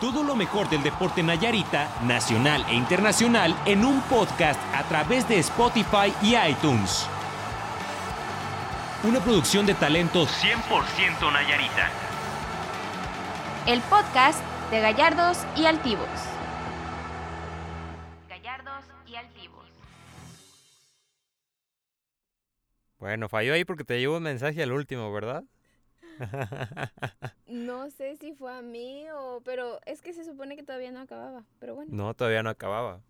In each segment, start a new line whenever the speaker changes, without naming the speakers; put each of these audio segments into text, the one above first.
Todo lo mejor del deporte Nayarita, nacional e internacional, en un podcast a través de Spotify y iTunes. Una producción de talento 100% Nayarita.
El podcast de Gallardos y Altivos. Gallardos y Altivos.
Bueno, falló ahí porque te llevo un mensaje al último, ¿verdad?
No sé si fue a mí o... Pero es que se supone que todavía no acababa. Pero bueno.
No, todavía no acababa.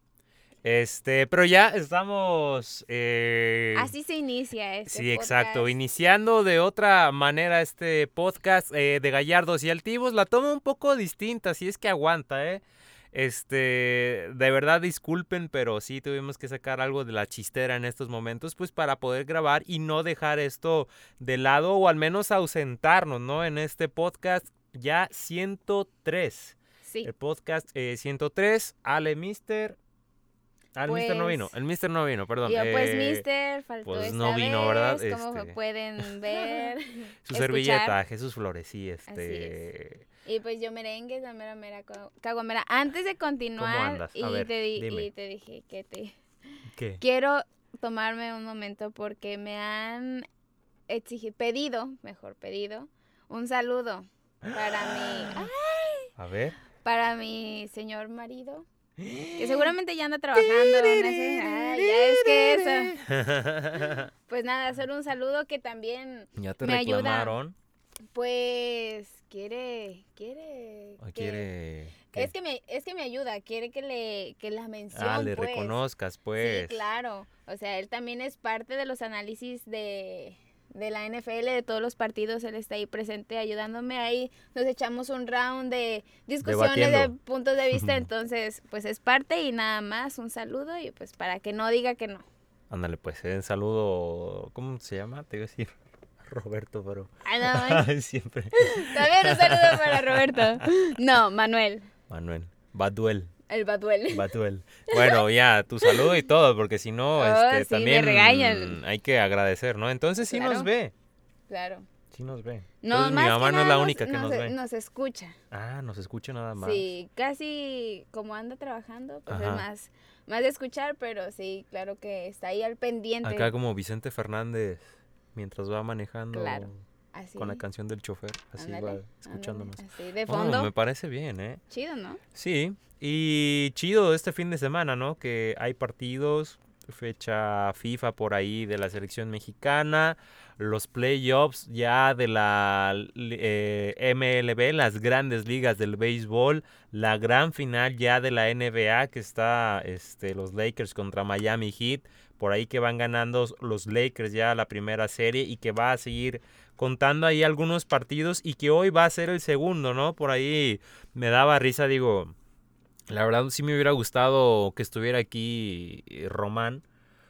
Este, pero ya estamos. eh,
Así se inicia este
Sí, exacto. Iniciando de otra manera este podcast eh, de Gallardos y Altivos, la toma un poco distinta, si es que aguanta, ¿eh? Este, de verdad disculpen, pero sí tuvimos que sacar algo de la chistera en estos momentos, pues para poder grabar y no dejar esto de lado o al menos ausentarnos, ¿no? En este podcast ya 103.
Sí.
El podcast eh, 103, Ale Mister. Ale Mister no
Pues-
vino, el Mister no vino, perdón.
Yo, pues,
eh,
mister, faltó
pues,
esta
no vino, ¿verdad?
vez, Como
Este.
pueden ver.
Su
escuchar.
servilleta, Jesús Flores, sí, este.
Y pues yo merengue, la mera mera caguamera. Antes de continuar, y,
ver,
te y te dije que te
¿Qué?
quiero tomarme un momento porque me han exigido, pedido, mejor pedido, un saludo para mi,
A ver.
para mi señor marido, que seguramente ya anda trabajando. ese- Ay, ya es que eso. Pues nada, hacer un saludo que también,
ya te
Me ayuda.
reclamaron.
pues, quiere, quiere.
¿O
que-
quiere. qué?
Es que me, es que me ayuda, quiere que le, que la mencione.
Ah, le reconozcas, pues.
Sí, claro. O sea, él también es parte de los análisis de, de la NFL, de todos los partidos. Él está ahí presente ayudándome. Ahí nos echamos un round de discusiones, de puntos de vista. Entonces, pues es parte y nada más. Un saludo y pues para que no diga que no.
Ándale, pues, eh, un saludo. ¿Cómo se llama? Te iba a decir Roberto, pero.
Ah, no,
Siempre.
también un saludo para Roberto. No, Manuel,
Manuel. Baduel.
el Baduel.
Baduel. Bueno, ya, tu saludo y todo, porque si no,
Oh,
este,
sí, me
también
regañan.
hay que agradecer, ¿no? Entonces sí nos
Claro.
ve.
Claro.
Sí nos ve.
No,
Entonces,
más
mi
que
mamá no es la
nos-
única que nos,
nos,
ve.
nos escucha.
Ah, nos escucha nada más.
Sí, casi como anda trabajando, pues
Ajá.
es más, más de escuchar, pero sí, claro que está ahí al pendiente.
Acá como Vicente Fernández, mientras va manejando
Claro, así.
con la canción del chofer, así va escuchándonos.
Así, de
Oh,
fondo.
me parece bien, ¿eh?
Chido, ¿no?
Sí, y chido este fin de semana, ¿no? Que hay partidos, fecha FIFA por ahí de la selección mexicana, los playoffs ya de la eh, MLB, las grandes ligas del béisbol, la gran final ya de la NBA que está este, los Lakers contra Miami Heat, por ahí que van ganando los Lakers ya la primera serie y que va a seguir contando ahí algunos partidos y que hoy va a ser el segundo, ¿no? Por ahí me daba risa, digo, la verdad sí me hubiera gustado que estuviera aquí eh, Román,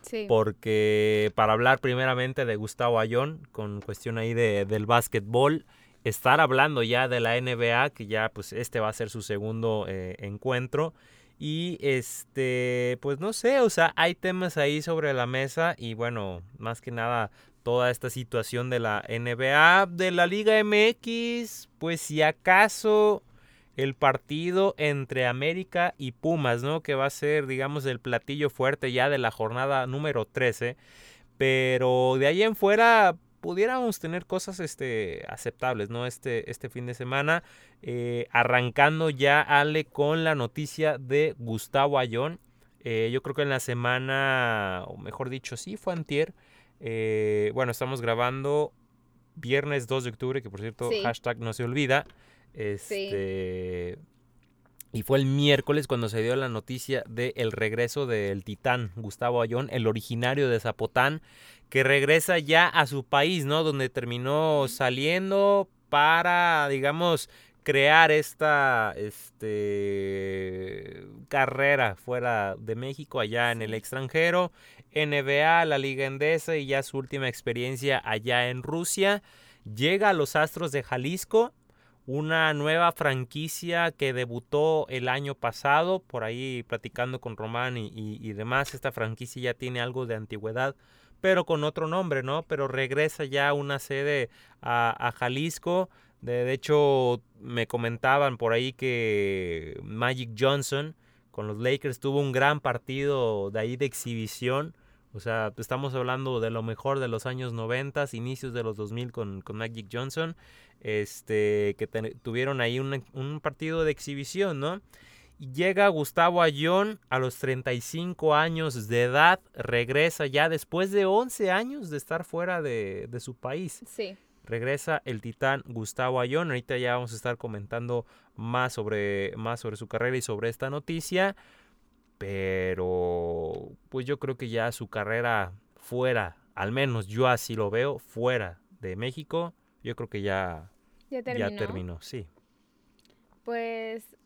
Sí.
porque para hablar primeramente de Gustavo Ayón, con cuestión ahí de, del básquetbol, estar hablando ya de la NBA, que ya pues este va a ser su segundo eh, encuentro. Y este, pues no sé, o sea, hay temas ahí sobre la mesa y bueno, más que nada toda esta situación de la NBA, de la Liga MX, pues si acaso el partido entre América y Pumas, ¿no? Que va a ser, digamos, el platillo fuerte ya de la jornada número 13. Pero de ahí en fuera pudiéramos tener cosas este, aceptables, ¿no? Este, este fin de semana. Eh, arrancando ya, Ale, con la noticia de Gustavo Ayón. Eh, yo creo que en la semana, o mejor dicho, sí, fue antier. Eh, bueno, estamos grabando viernes 2 de octubre, que por cierto,
Sí.
hashtag no se olvida. Este, Y fue el miércoles cuando se dio la noticia del regreso del titán Gustavo Ayón, el originario de Zapotán, que regresa ya a su país, ¿no? Donde terminó saliendo para, digamos, crear esta este, carrera fuera de México, allá en el extranjero, NBA, la Liga Endesa y ya su última experiencia allá en Rusia. Llega a los Astros de Jalisco, una nueva franquicia que debutó el año pasado, por ahí platicando con Román y, y- y demás, esta franquicia ya tiene algo de antigüedad, pero con otro nombre, ¿no? Pero regresa ya una sede a, a Jalisco De, hecho, me comentaban por ahí que Magic Johnson con los Lakers tuvo un gran partido de ahí de exhibición. O sea, estamos hablando de lo mejor de los años 90, inicios de los 2000 con, con Magic Johnson, este, que tuvieron ahí un, partido de exhibición, ¿no? llega Gustavo Ayón a los 35 años de edad, regresa ya después de 11 años de estar fuera de, su país.
Sí.
Regresa el titán Gustavo Ayón. Ahorita ya vamos a estar comentando más sobre, más sobre su carrera y sobre esta noticia. Pero pues yo creo que ya su carrera fuera, al menos yo así lo veo, fuera de México, yo creo que ya,
ya terminó.
Ya terminó sí.
Pues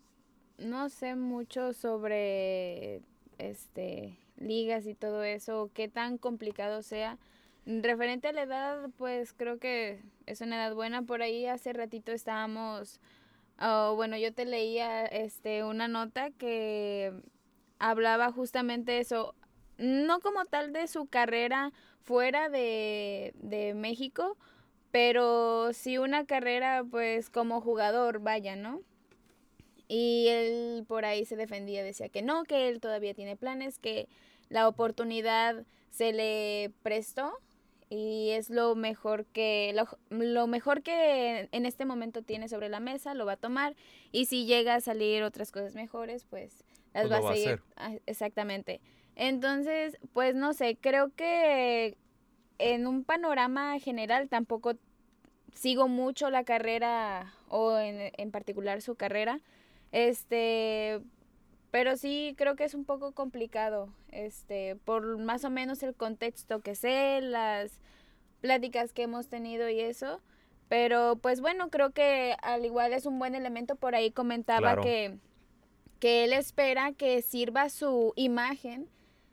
no sé mucho sobre este ligas y todo eso, qué tan complicado sea. Referente a la edad, pues creo que es una edad buena. Por ahí hace ratito estábamos, oh, bueno, yo te leía este una nota que hablaba justamente eso, no como tal de su carrera fuera de, de México, pero sí una carrera pues como jugador, vaya, ¿no? Y él por ahí se defendía, decía que no, que él todavía tiene planes, que la oportunidad se le prestó y es lo mejor que lo, mejor que en este momento tiene sobre la mesa, lo va a tomar y si llega a salir otras cosas mejores, pues las pues va, a seguir. Exactamente. Entonces, pues no sé, creo que en un panorama general tampoco sigo mucho la carrera o en, en particular su carrera, este, pero sí creo que es un poco complicado, este, por más o menos el contexto que sé, las pláticas que hemos tenido y eso. Pero pues bueno, creo que al igual es un buen elemento. Por ahí comentaba que, que él espera que sirva su imagen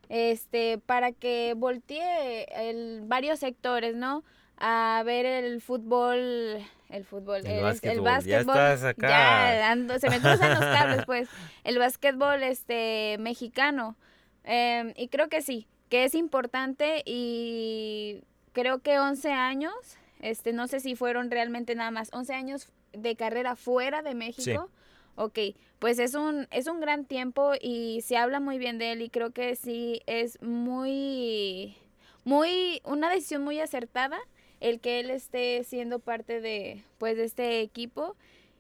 este, para que voltee el, varios sectores, ¿no? A ver el fútbol el fútbol,
el, básquetbol, ya estás acá.
se me cruzan los cables, pues, el básquetbol este, mexicano. Em, y creo que sí, que es importante y creo que 11 años, este, no sé si fueron realmente nada más 11 años de carrera fuera de México. Ok, pues es un, es un gran tiempo y se habla muy bien de él y creo que sí es muy, muy, una decisión muy acertada el que él esté siendo parte de, pues, de este equipo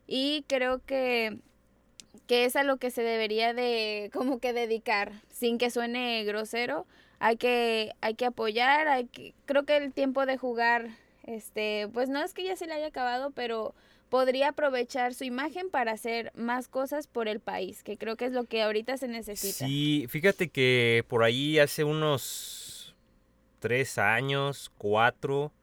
y creo que, que es a lo que se debería de como que dedicar, sin que suene grosero, hay que, hay que apoyar, hay que, creo que el tiempo de jugar, este, pues no es que ya se le haya acabado, pero podría aprovechar su imagen para hacer más cosas por el país, que creo que es lo que ahorita se necesita.
Sí, fíjate que por ahí hace unos tres años, cuatro,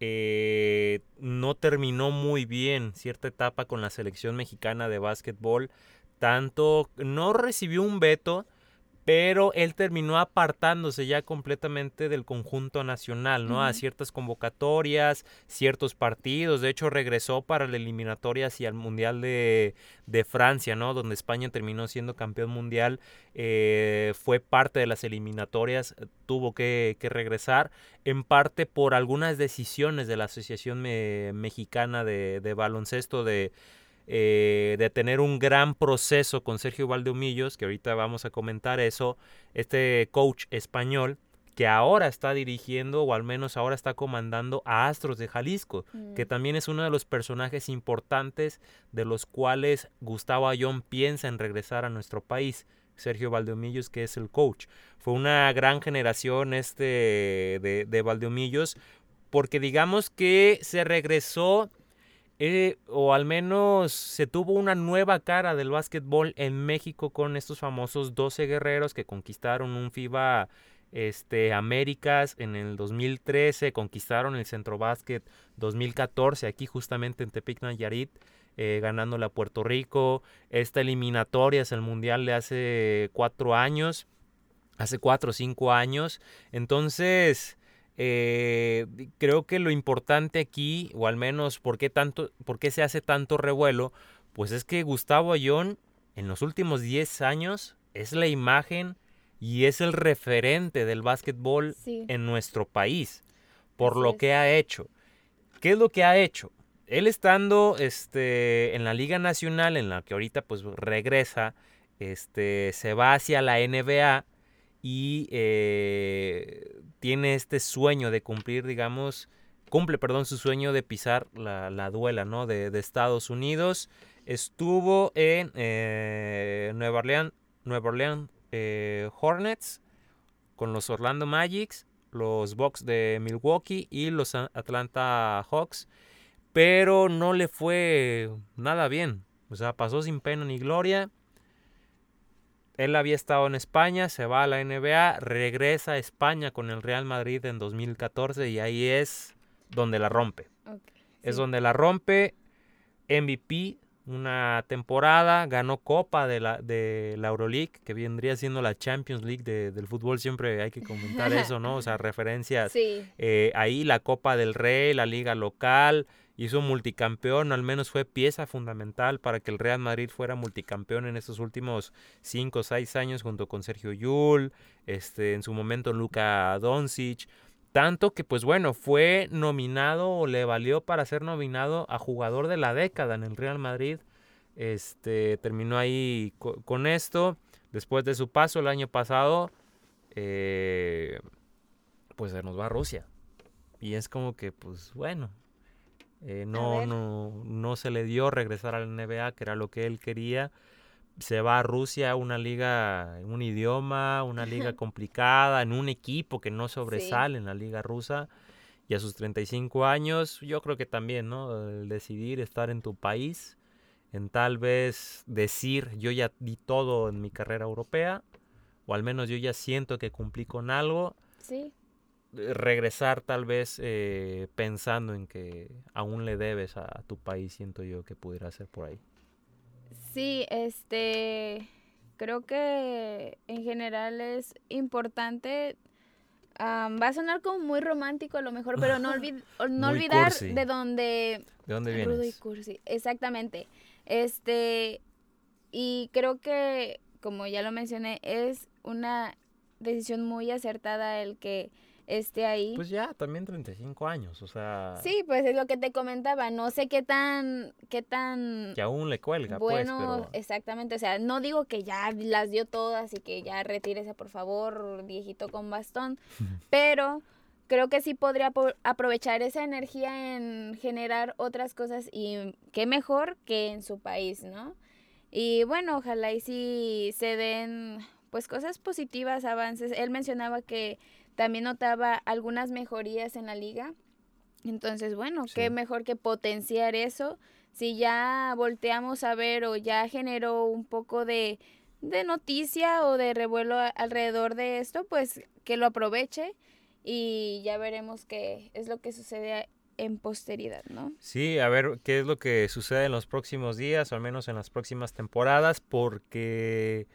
eh, no terminó muy bien cierta etapa con la selección mexicana de básquetbol. Tanto no recibió un veto, pero él terminó apartándose ya completamente del conjunto nacional, ¿no? A ciertas convocatorias, ciertos partidos, de hecho regresó para la eliminatoria hacia el Mundial de, de Francia, ¿no? Donde España terminó siendo campeón mundial, eh, fue parte de las eliminatorias, tuvo que, regresar, en parte por algunas decisiones de la Asociación Mexicana de, de Baloncesto de eh, de tener un gran proceso con Sergio Valdehumillos, que ahorita vamos a comentar eso, este coach español que ahora está dirigiendo o al menos ahora está comandando a Astros de Jalisco, que mm. también es uno de los personajes importantes de los cuales Gustavo Ayón piensa en regresar a nuestro país. Sergio Valdeomillos, que es el coach. Fue una gran generación este de, de Valdeomillos, porque digamos que se regresó eh, o al menos se tuvo una nueva cara del básquetbol en México con estos famosos 12 guerreros que conquistaron un FIBA este, Américas en el 2013, conquistaron el Centro Básquet 2014 aquí justamente en Tepic Nayarit. Eh, ganándole a Puerto Rico. Esta eliminatoria es el Mundial de hace cuatro años, hace cuatro o cinco años. Entonces, eh, creo que lo importante aquí, o al menos por qué, tanto, por qué se hace tanto revuelo, pues es que Gustavo Ayón en los últimos 10 años es la imagen y es el referente del básquetbol en nuestro país, por lo que ha hecho. ¿Qué es lo que ha hecho? él estando este, en la Liga Nacional, en la que ahorita pues regresa, este, se va hacia la NBA y eh, tiene este sueño de cumplir, digamos, cumple, perdón, su sueño de pisar la, duela, ¿no? De, Estados Unidos. Estuvo en eh, Nueva Orleans, Nueva Orleans eh, Hornets con los Orlando Magics, los Bucks de Milwaukee y los Atlanta Hawks, pero no le fue nada bien. O sea, pasó sin pena ni gloria. Él había estado en España, se va a la NBA, regresa a España con el Real Madrid en 2014 y ahí es donde la rompe. es donde la rompe. MVP, una temporada, ganó Copa de la, de la Euroleague, que vendría siendo la Champions League del fútbol, siempre hay que comentar eso, ¿no? O sea, referencias eh, ahí, la Copa del Rey, la liga local, hizo multicampeón, al menos fue pieza fundamental para que el Real Madrid fuera multicampeón en estos últimos 5 o 6 años junto con Sergio Yul, este, en su momento Luka Doncic. Tanto que, pues bueno, fue nominado o le valió para ser nominado a jugador de la década en el Real Madrid. Este terminó ahí con esto. Después de su paso el año pasado, eh, pues se nos va a Rusia. Y es como que, pues bueno, eh, no, no, no se le dio regresar a la NBA, que era lo que él quería. Se va a Rusia, una liga, un idioma, una liga complicada, en un equipo que no sobresale en la liga rusa. Y a sus 35 años, yo creo que también, ¿no? El decidir estar en tu país, en tal vez decir, yo ya di todo en mi carrera europea, o al menos yo ya siento que cumplí con algo.
Sí.
Eh, regresar tal vez eh, pensando en que aún le debes a, tu país, siento yo que pudiera ser por ahí.
Sí, este, creo que en general es importante. va a sonar como muy romántico a lo mejor, pero no, no olvidar de dónde...
¿De dónde vienes?
cursi, exactamente. Este, y creo que, como ya lo mencioné, es una decisión muy acertada el que esté ahí.
Pues ya, también 35 años, o sea...
Sí, pues es lo que te comentaba, no sé qué tan, qué tan...
Que aún le cuelga, pues, bueno,
exactamente, o sea, no digo que ya las dio todas y que ya retírese, por favor, viejito con bastón, pero creo que sí podría aprovechar esa energía en generar otras cosas y qué mejor que en su país, ¿no? Y bueno, ojalá y sí se den pues cosas positivas, avances. Él mencionaba que también notaba algunas mejorías en la liga. Entonces, bueno, qué mejor que potenciar eso. Si ya volteamos a ver o ya generó un poco de, de noticia o de revuelo alrededor de esto, pues que lo aproveche y ya veremos qué es lo que sucede en posteridad, ¿no?
Sí, a ver qué es lo que sucede en los próximos días, o al menos en las próximas temporadas, porque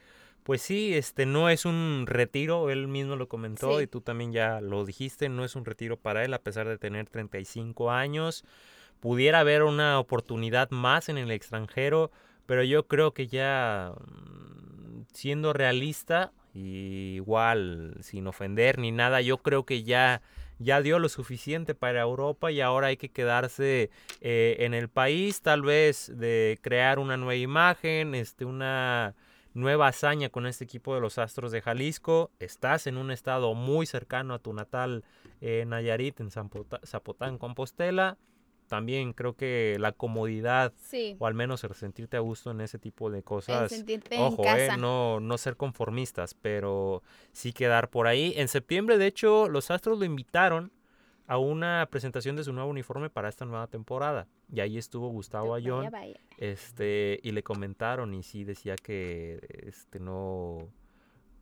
pues sí, este no es un retiro, él mismo lo comentó y tú también ya lo dijiste, no es un retiro para él a pesar de tener 35 años. Pudiera haber una oportunidad más en el extranjero, pero yo creo que ya mm, siendo realista, igual sin ofender ni nada, yo creo que ya ya dio lo suficiente para Europa y ahora hay que quedarse eh, en el país, tal vez de crear una nueva imagen, este, una nueva hazaña con este equipo de los Astros de Jalisco. Estás en un estado muy cercano a tu natal eh, Nayarit, en Zapotán, Compostela. También creo que la comodidad, o al menos el sentirte a gusto en ese tipo de cosas. ojo, Eh, no, no ser conformistas, pero sí quedar por ahí. En septiembre, de hecho, los Astros lo invitaron a una presentación de su nuevo uniforme para esta nueva temporada. Y ahí estuvo Gustavo Ayón. Este, y le comentaron y sí decía que este no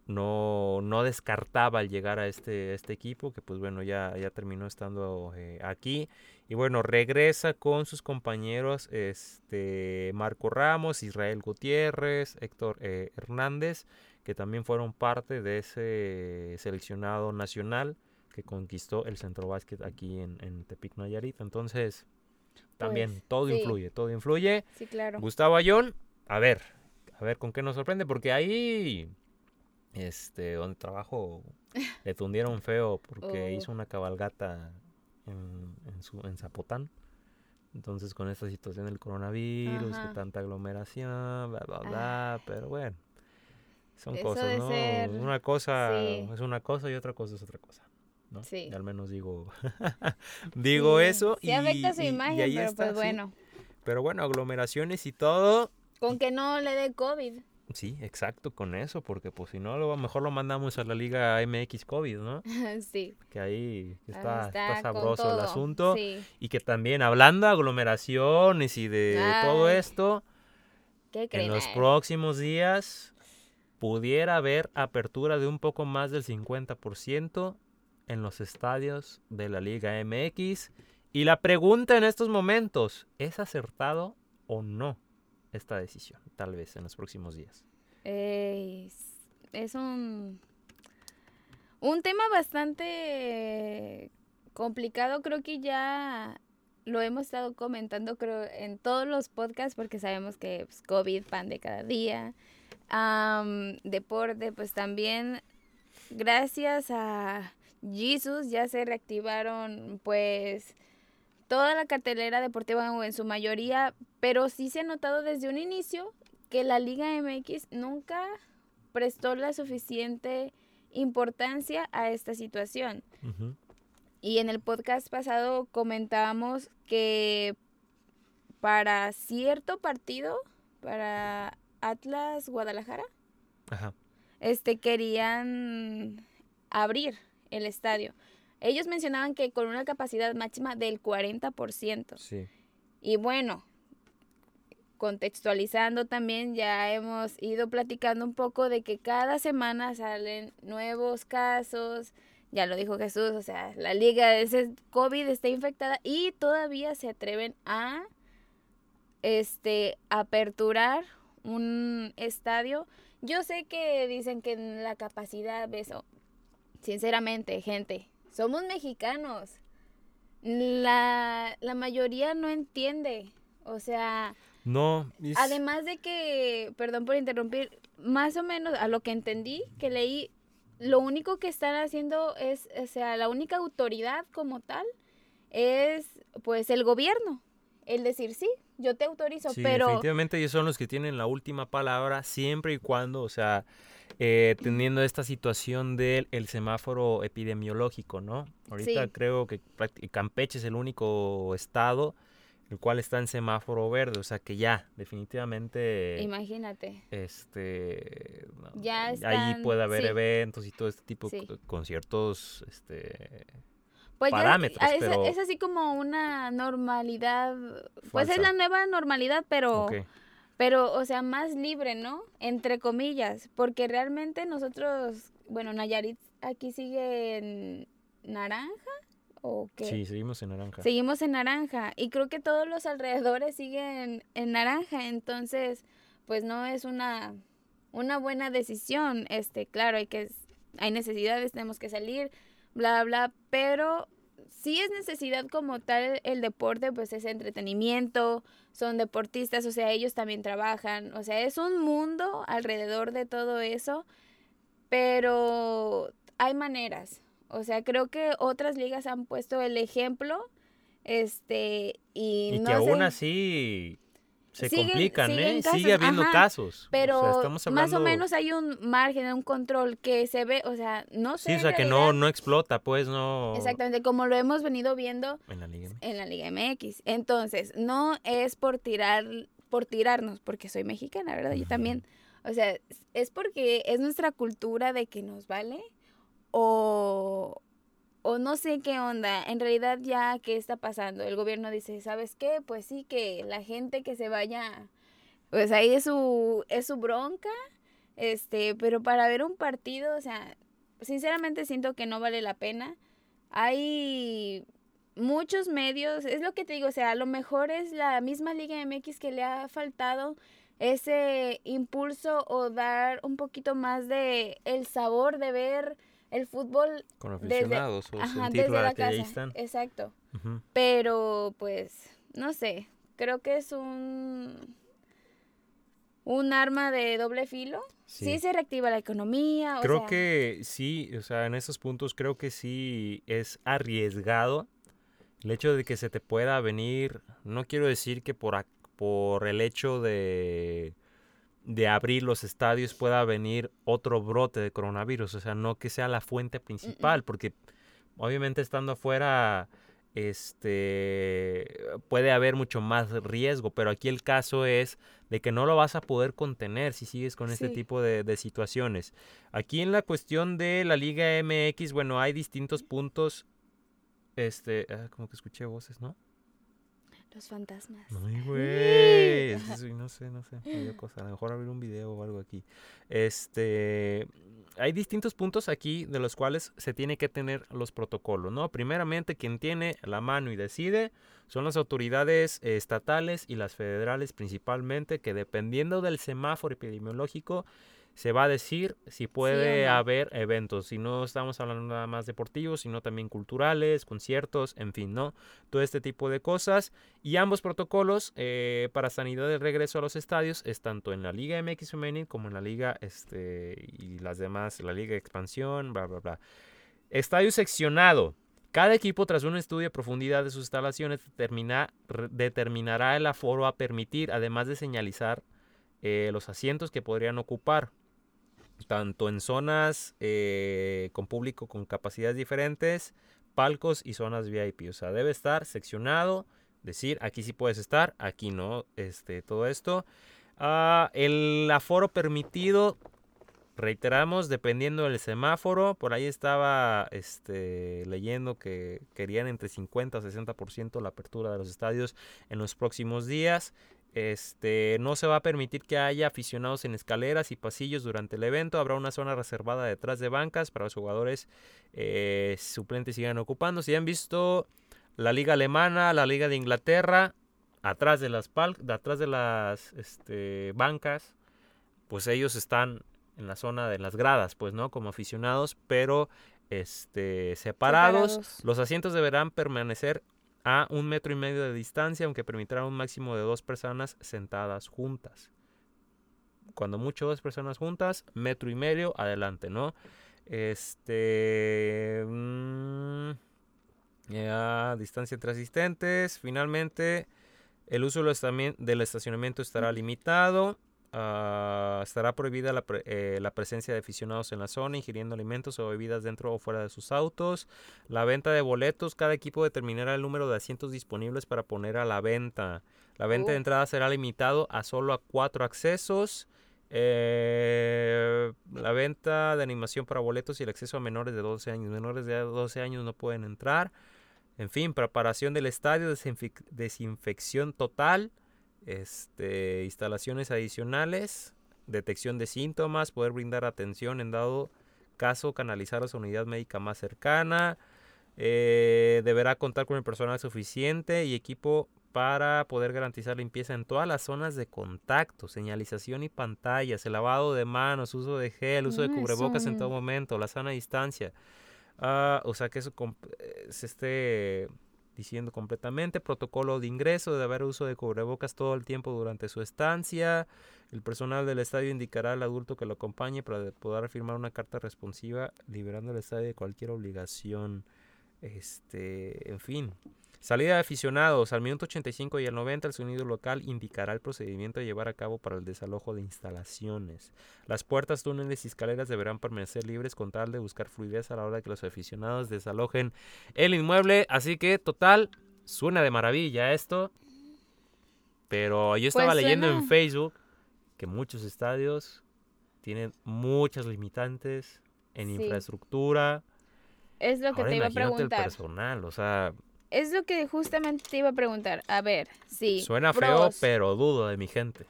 no, no descartaba al llegar a este, este equipo, que pues bueno, ya, ya terminó estando eh, aquí. Y bueno, regresa con sus compañeros este, Marco Ramos, Israel Gutiérrez, Héctor eh, Hernández, que también fueron parte de ese seleccionado nacional que conquistó el centro básquet aquí en, en Tepic Nayarit. Entonces, también pues, todo influye, todo influye.
Sí, claro.
Gustavo Ayón, a ver, a ver con qué nos sorprende, porque ahí, este, donde trabajo, le tundieron feo porque oh. hizo una cabalgata en, en, su, en Zapotán. Entonces con esta situación del coronavirus,
Ajá.
que tanta aglomeración, bla, bla, bla,
Ay.
pero bueno, son
Eso
cosas, ¿no?
ser-
Una cosa
sí.
es una cosa y otra cosa es otra cosa, ¿no?
Sí.
Y al menos digo, digo
Sí,
eso
Sí
y,
afecta su
y- y
imagen,
ahí
pero
está,
pues
sí.
bueno.
Pero bueno, aglomeraciones y todo,
Con que no le dé COVID.
sí, exacto, con eso, porque pues si no, lo mejor lo mandamos a la Liga MX COVID, ¿no?
sí.
Que ahí está, sabroso el asunto.
Sí.
Y que también hablando de aglomeraciones y de todo esto,
¿Qué
en los próximos días pudiera haber apertura de un poco más del 50% en los estadios de la Liga MX. Y la pregunta en estos momentos, ¿es acertado o no esta decisión? Tal vez en los próximos días.
eh, es- es un, un tema bastante complicado. Creo que ya lo hemos estado comentando creo en todos los podcasts porque sabemos que pues, COVID, pan de cada día. Deporte, pues también gracias a Jesus ya se reactivaron pues toda la cartelera deportiva o en su mayoría, pero sí se ha notado desde un inicio que la Liga MX nunca prestó la suficiente importancia a esta situación. Y en el podcast pasado comentábamos que para cierto partido, para Atlas Guadalajara,
Ajá.
este querían abrir el estadio. Ellos mencionaban que con una capacidad máxima del 40%.
Sí.
Y bueno, contextualizando también, ya hemos ido platicando un poco de que cada semana salen nuevos casos. Ya lo dijo Jesús, o sea, la liga de ese COVID está infectada y todavía se atreven a este aperturar un estadio. Yo sé que dicen que la capacidad de eso. Sinceramente, gente, somos mexicanos. La, la mayoría no entiende. O sea,
No, es-
Además de que, perdón por interrumpir, más o menos a lo que entendí, que leí, lo único que están haciendo es, o sea, la única autoridad como tal es pues el gobierno. El decir, sí, yo te autorizo,
Sí,
pero...
definitivamente ellos son los que tienen la última palabra siempre y cuando, o sea, eh, teniendo esta situación del el semáforo epidemiológico, ¿no? Ahorita
Sí.
creo que Campeche es el único estado el cual está en semáforo verde, o sea que ya, definitivamente,
Imagínate.
este,
Ya
ahí
están-
puede haber
sí.
eventos y todo este tipo
Sí.
de conciertos, este,
Pues ya
parámetros,
ah, es,
pero-
es así como una normalidad, pues es la nueva normalidad, pero... Pero, o sea, más libre, ¿no? Entre comillas, porque realmente nosotros, bueno, Nayarit aquí sigue en naranja o qué?
Sí, seguimos en naranja.
Seguimos en naranja y creo que todos los alrededores siguen en naranja, entonces, pues no es una una buena decisión, este, claro, hay que hay necesidades, tenemos que salir, bla bla, pero sí es necesidad como tal el deporte, pues es entretenimiento, son deportistas, o sea, ellos también trabajan, o sea, es un mundo alrededor de todo eso, pero hay maneras. O sea, creo que otras ligas han puesto el ejemplo, este, y,
Y
no
que aún así se
Siguen-
complican,
siguen
¿eh?
casos,
Sigue habiendo
ajá,
casos.
pero
o sea, estamos
más o menos hay un margen, un control que se ve, o sea, no sé.
Sí, o sea, que no, no explota, pues, no...
Exactamente, como lo hemos venido viendo
En la Liga MX.
en la Liga MX. Entonces, no es por tirar, por tirarnos, porque soy mexicana, ¿verdad? Yo también. O sea, es porque es nuestra cultura de que nos vale o, o no sé qué onda. En realidad ya, ¿qué está pasando? El gobierno dice, ¿sabes qué? Pues sí, que la gente que se vaya, pues ahí es su, es su bronca. Este, pero para ver un partido, o sea, sinceramente siento que no vale la pena. Hay muchos medios, es lo que te digo, o sea, a lo mejor es la misma Liga MX que le ha faltado ese impulso o dar un poquito más de el sabor de ver el fútbol
Con
desde-
aficionados o
ajá, desde la
ahí
casa.
están.
Exacto. Pero pues no sé, creo que es un un arma de doble filo. Sí,
Sí.
se reactiva la economía, o
Creo
sea,
que sí, o sea, en esos puntos creo que sí es arriesgado el hecho de que se te pueda venir, no quiero decir que por, por el hecho de, de abrir los estadios pueda venir otro brote de coronavirus, o sea, no que sea la fuente principal, porque obviamente estando afuera este puede haber mucho más riesgo, pero aquí el caso es de que no lo vas a poder contener si sigues con este tipo de, de situaciones. Aquí en la cuestión de la Liga MX, bueno, hay distintos puntos. Este, ah, como que escuché voces, ¿no?
Los fantasmas.
Ay, güey. no sé, no sé. me dio cosa. A lo mejor abrir un video o algo aquí. Este. Hay distintos puntos aquí de los cuales se tiene que tener los protocolos, ¿no? Primeramente, quien tiene la mano y decide son las autoridades eh, estatales y las federales principalmente, que dependiendo del semáforo epidemiológico se va a decir si puede haber eventos. Si no estamos hablando nada más deportivos, sino también culturales, conciertos, en fin, ¿no? Todo este tipo de cosas. Y ambos protocolos eh, para sanidad de regreso a los estadios es tanto en la Liga MX femenil como en la Liga este, y las demás, la Liga de Expansión, bla, bla, bla. Estadio seccionado. Cada equipo, tras un estudio de profundidad de sus instalaciones, determina- determinará el aforo a permitir, además de señalizar eh, los asientos que podrían ocupar, tanto en zonas eh, con público con capacidades diferentes, palcos y zonas VIP. O sea, debe estar seccionado, decir aquí sí puedes estar, aquí no, este, todo esto. Ah, el aforo permitido, reiteramos, dependiendo del semáforo, por ahí estaba este, leyendo que querían entre 50 a 60% la apertura de los estadios en los próximos días. Este, no se va a permitir que haya aficionados en escaleras y pasillos durante el evento. Habrá una zona reservada detrás de bancas para los jugadores eh, suplentes sigan ocupando. Si han visto la liga alemana, la liga de Inglaterra, atrás de las pal de atrás de las este, bancas, pues ellos están en la zona de las gradas, pues, ¿no? Como aficionados, pero este, separados.
Separados.
Los asientos deberán permanecer a un metro y medio de distancia, aunque permitirá un máximo de dos personas sentadas juntas. Cuando mucho dos personas juntas, metro y medio, adelante, ¿no? Este. mm, ya, distancia entre asistentes. Finalmente, el uso del estacionamiento estará limitado. Ah, estará prohibida la, pre- eh, la presencia de aficionados en la zona, ingiriendo alimentos o bebidas dentro o fuera de sus autos. La venta de boletos, cada equipo determinará el número de asientos disponibles para poner a la venta. La venta de
Oh.
entrada será limitado a solo a cuatro accesos. Eh, la venta de animación para boletos y el acceso a menores de 12 años. Menores de 12 años no pueden entrar. En fin, preparación del estadio, desinfección total, este, instalaciones adicionales, detección de síntomas, poder brindar atención en dado caso, canalizar a su unidad médica más cercana. eh, deberá contar con el personal suficiente y equipo para poder garantizar limpieza en todas las zonas de contacto, señalización y pantallas, el lavado de manos, uso de gel, uso de cubrebocas en todo momento, la sana distancia. Ah, o sea que eso esté diciendo completamente. Protocolo de ingreso, debe haber uso de cubrebocas todo el tiempo durante su estancia. El personal del estadio indicará al adulto que lo acompañe para de- poder firmar una carta responsiva liberando el estadio de cualquier obligación. Este, en fin. Salida de aficionados. Al minuto 85 y al 90 el sonido local indicará el procedimiento a llevar a cabo para el desalojo de instalaciones. Las puertas, túneles y escaleras deberán permanecer libres con tal de buscar fluidez a la hora de que los aficionados desalojen el inmueble. Así que, total, suena de maravilla esto. Pero yo estaba
Pues
leyendo en Facebook que muchos estadios tienen muchas limitantes en
Sí.
infraestructura.
Es lo que
Ahora
te iba a
el
preguntar.
personal, o sea,
Es lo que justamente te iba a preguntar. A ver, sí.
suena feo, pero dudo de mi gente.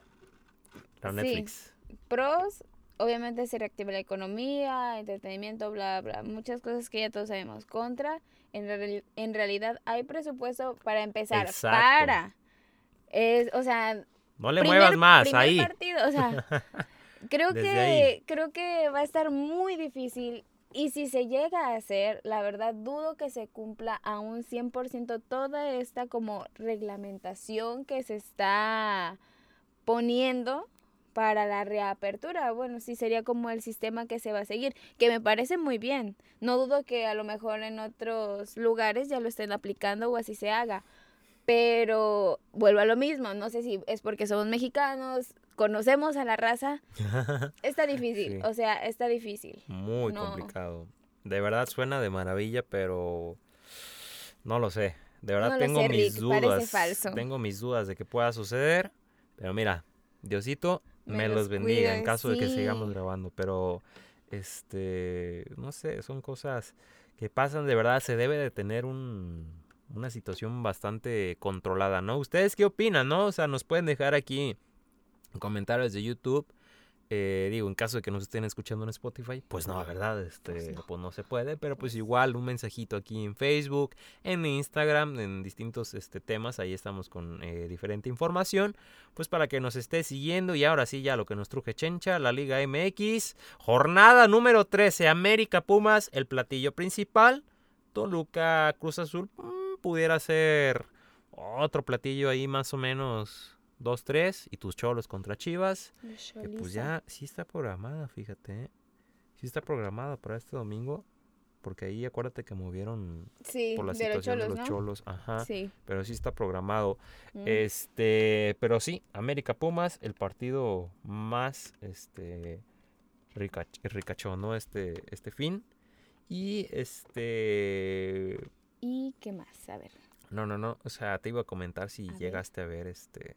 La
Sí.
Netflix.
Pros, obviamente se reactiva la economía, entretenimiento, bla, bla. Muchas cosas que ya todos sabemos. Contra, en, reali- en realidad hay presupuesto para empezar.
Exacto.
Para. Es, o sea,
No le
primer-
muevas más ahí.
partido, o sea, creo
Desde
que
ahí.
creo que va a estar muy difícil y si se llega a hacer, la verdad dudo que se cumpla a un 100% toda esta como reglamentación que se está poniendo para la reapertura. Bueno, sí sería como el sistema que se va a seguir, que me parece muy bien. No dudo que a lo mejor en otros lugares ya lo estén aplicando o así se haga. Pero vuelvo a lo mismo, no sé si es porque somos mexicanos, conocemos a la raza. Está difícil,
Sí.
o sea, está difícil.
Muy
No.
complicado. De verdad suena de maravilla, pero no lo sé. De verdad
No
tengo
sé,
mis
Rick,
dudas.
falso.
Tengo mis dudas de que pueda suceder. Pero mira, Diosito
Me
me,
los
los bendiga en caso de que sigamos grabando. Pero, este, no sé, son cosas que pasan. De verdad, se debe de tener un, una situación bastante controlada, ¿no? ¿Ustedes qué opinan, no? O sea, nos pueden dejar aquí comentarios de YouTube. eh, digo, en caso de que nos estén escuchando en Spotify, pues no, ¿verdad? Este, pues no se puede, pero pues igual un mensajito aquí en Facebook, en Instagram, en distintos este, temas, ahí estamos con eh, diferente información, pues para que nos esté siguiendo y ahora sí ya lo que nos truje Chencha, la Liga MX, jornada número 13, América Pumas, el platillo principal, Toluca Cruz Azul, mm, pudiera ser otro platillo ahí más o menos 2-3 y tus cholos contra Chivas. Que pues ya sí está programada, fíjate. ¿eh? Sí está programada para este domingo. Porque ahí acuérdate que movieron
Sí,
por la
de los
situación
cholos,
de los
¿no?
cholos. Ajá.
Sí.
Pero sí está programado.
Mm.
Este, pero sí, América Pumas, el partido más este ricach- ricachón, ¿no? Este, este fin. Y este.
¿Y qué más? A ver.
No, no, no. O sea, te iba a comentar si
A ver.
llegaste a ver este.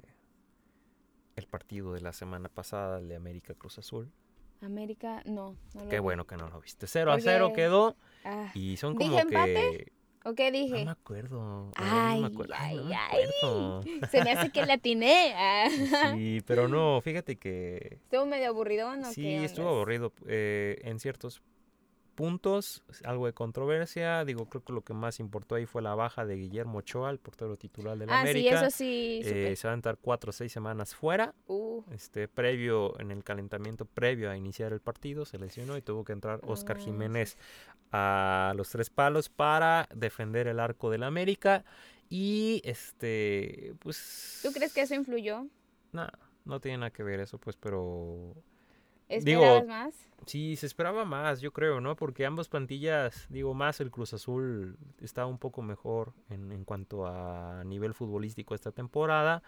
El partido de la semana pasada, el de América Cruz Azul.
América, no. no lo
Qué
vi.
bueno que no lo viste. 0 a 0
Porque-
quedó.
Ah,
Y son
¿Dije
como
empate?
que.
¿O qué
No
dije?
me acuerdo.
Ay,
no me acuerdo. Ay, no
ay,
me
ay.
acuerdo.
Se me hace que la atiné.
Sí, pero no, fíjate que
Estuvo medio aburrido, ¿no?
sí estuvo aburrido eh, en ciertos puntos, algo de controversia. Digo, creo que lo que más importó ahí fue la baja de Guillermo Ochoa, el portero titular del
Ah, sí,
América.
eso sí.
Eh, se van a estar cuatro o seis semanas fuera.
Uh,
Este, previo, en el calentamiento previo a iniciar el partido, se lesionó y tuvo que entrar Oscar
Ah, sí.
Jiménez a los tres palos para defender el arco del América. Y este, pues.
¿Tú crees que eso influyó?
No, no tiene nada que ver eso, pues, pero.
¿Esperabas
Digo,
más?
Sí, se esperaba más, yo creo, ¿no? Porque ambas plantillas, digo, más el Cruz Azul está un poco mejor en, en cuanto a nivel futbolístico esta temporada.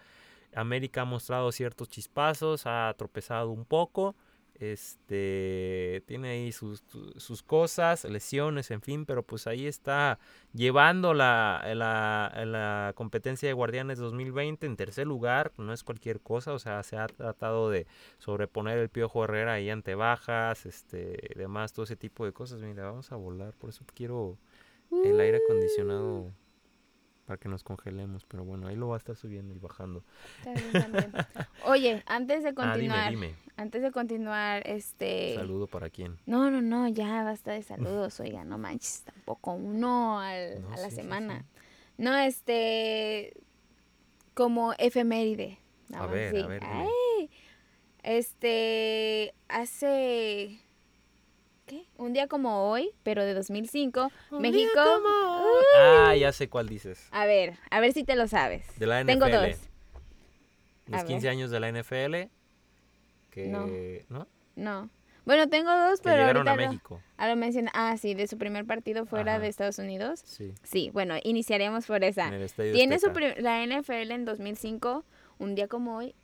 América ha mostrado ciertos chispazos, ha tropezado un poco. Este tiene ahí sus, sus cosas, lesiones, en fin, pero pues ahí está llevando la, la, la competencia de Guardianes 2020 en tercer lugar, no es cualquier cosa, o sea, se ha tratado de sobreponer el Piojo Herrera ahí ante bajas, este, demás, todo ese tipo de cosas. Mira, vamos a volar, por eso quiero el aire acondicionado para que nos congelemos, pero bueno, ahí lo va a estar subiendo y bajando.
Bien también. Oye, antes de
Ah,
continuar,
dime, dime.
antes de continuar, este...
Saludo para quién.
No, no, no, ya basta de saludos, oiga, no manches, tampoco uno al-
No,
a la
sí,
semana.
sí.
No, este, como efeméride.
A ver, a ver,
este, hace, ¿qué? Un día como hoy, pero de 2005, México...
Ah, ya sé cuál dices.
A ver, a ver si te lo sabes.
De la NFL.
Tengo dos.
Los
A
15
ver.
años de la NFL. Que,
No.
¿no?
No. Bueno, tengo dos,
Que
pero
llegaron a
ahorita lo-
México.
Ah, lo menciona. Ah, sí, de su primer partido fuera
Ajá.
de Estados Unidos.
Sí,
Sí, bueno, iniciaríamos por esa. Tiene su la NFL en 2005, un día como hoy.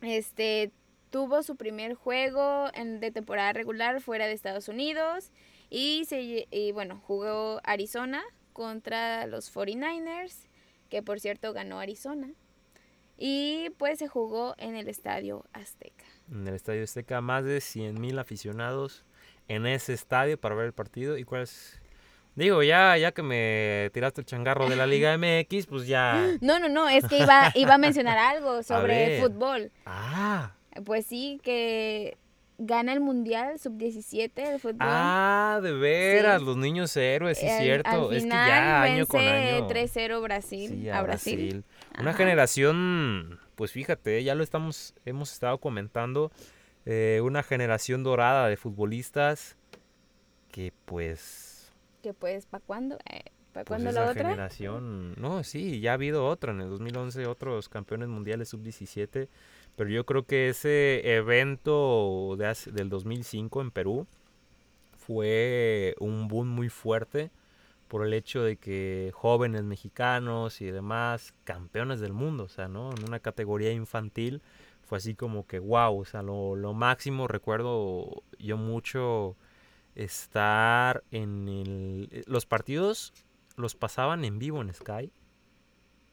Este tuvo su primer juego en- de temporada regular fuera de Estados Unidos y se y bueno, jugó Arizona contra los 49ers, que por cierto ganó Arizona. Y pues se jugó en el Estadio Azteca.
En el Estadio Azteca, más de 100 mil aficionados en ese estadio para ver el partido. ¿Y cuál es? Digo, ya, ya que me tiraste el changarro de la Liga MX, pues ya.
No, no, no, es que iba, iba a mencionar algo sobre fútbol.
Ah,
Pues sí, que gana el Mundial Sub-17 de fútbol.
ah, de veras,
Sí.
los niños héroes, sí,
Al-
cierto.
Al
es que ya año con año.
3-0 Brasil
Sí,
a, Brasil.
Una generación, pues fíjate, ya lo estamos, hemos estado comentando, eh, una generación dorada de futbolistas que pues,
Que pues, ¿para cuándo? Eh, ¿Para
pues
cuándo la otra?
generación, no, sí, ya ha habido otra, en el 2011 otros campeones mundiales sub-17, Pero yo creo que ese evento del 2005 en Perú fue un boom muy fuerte por el hecho de que jóvenes mexicanos y demás, campeones del mundo, o sea, ¿no? En una categoría infantil, fue así como que wow, o sea, lo, lo máximo, recuerdo yo mucho estar en el... eh, Los partidos los pasaban en vivo en Sky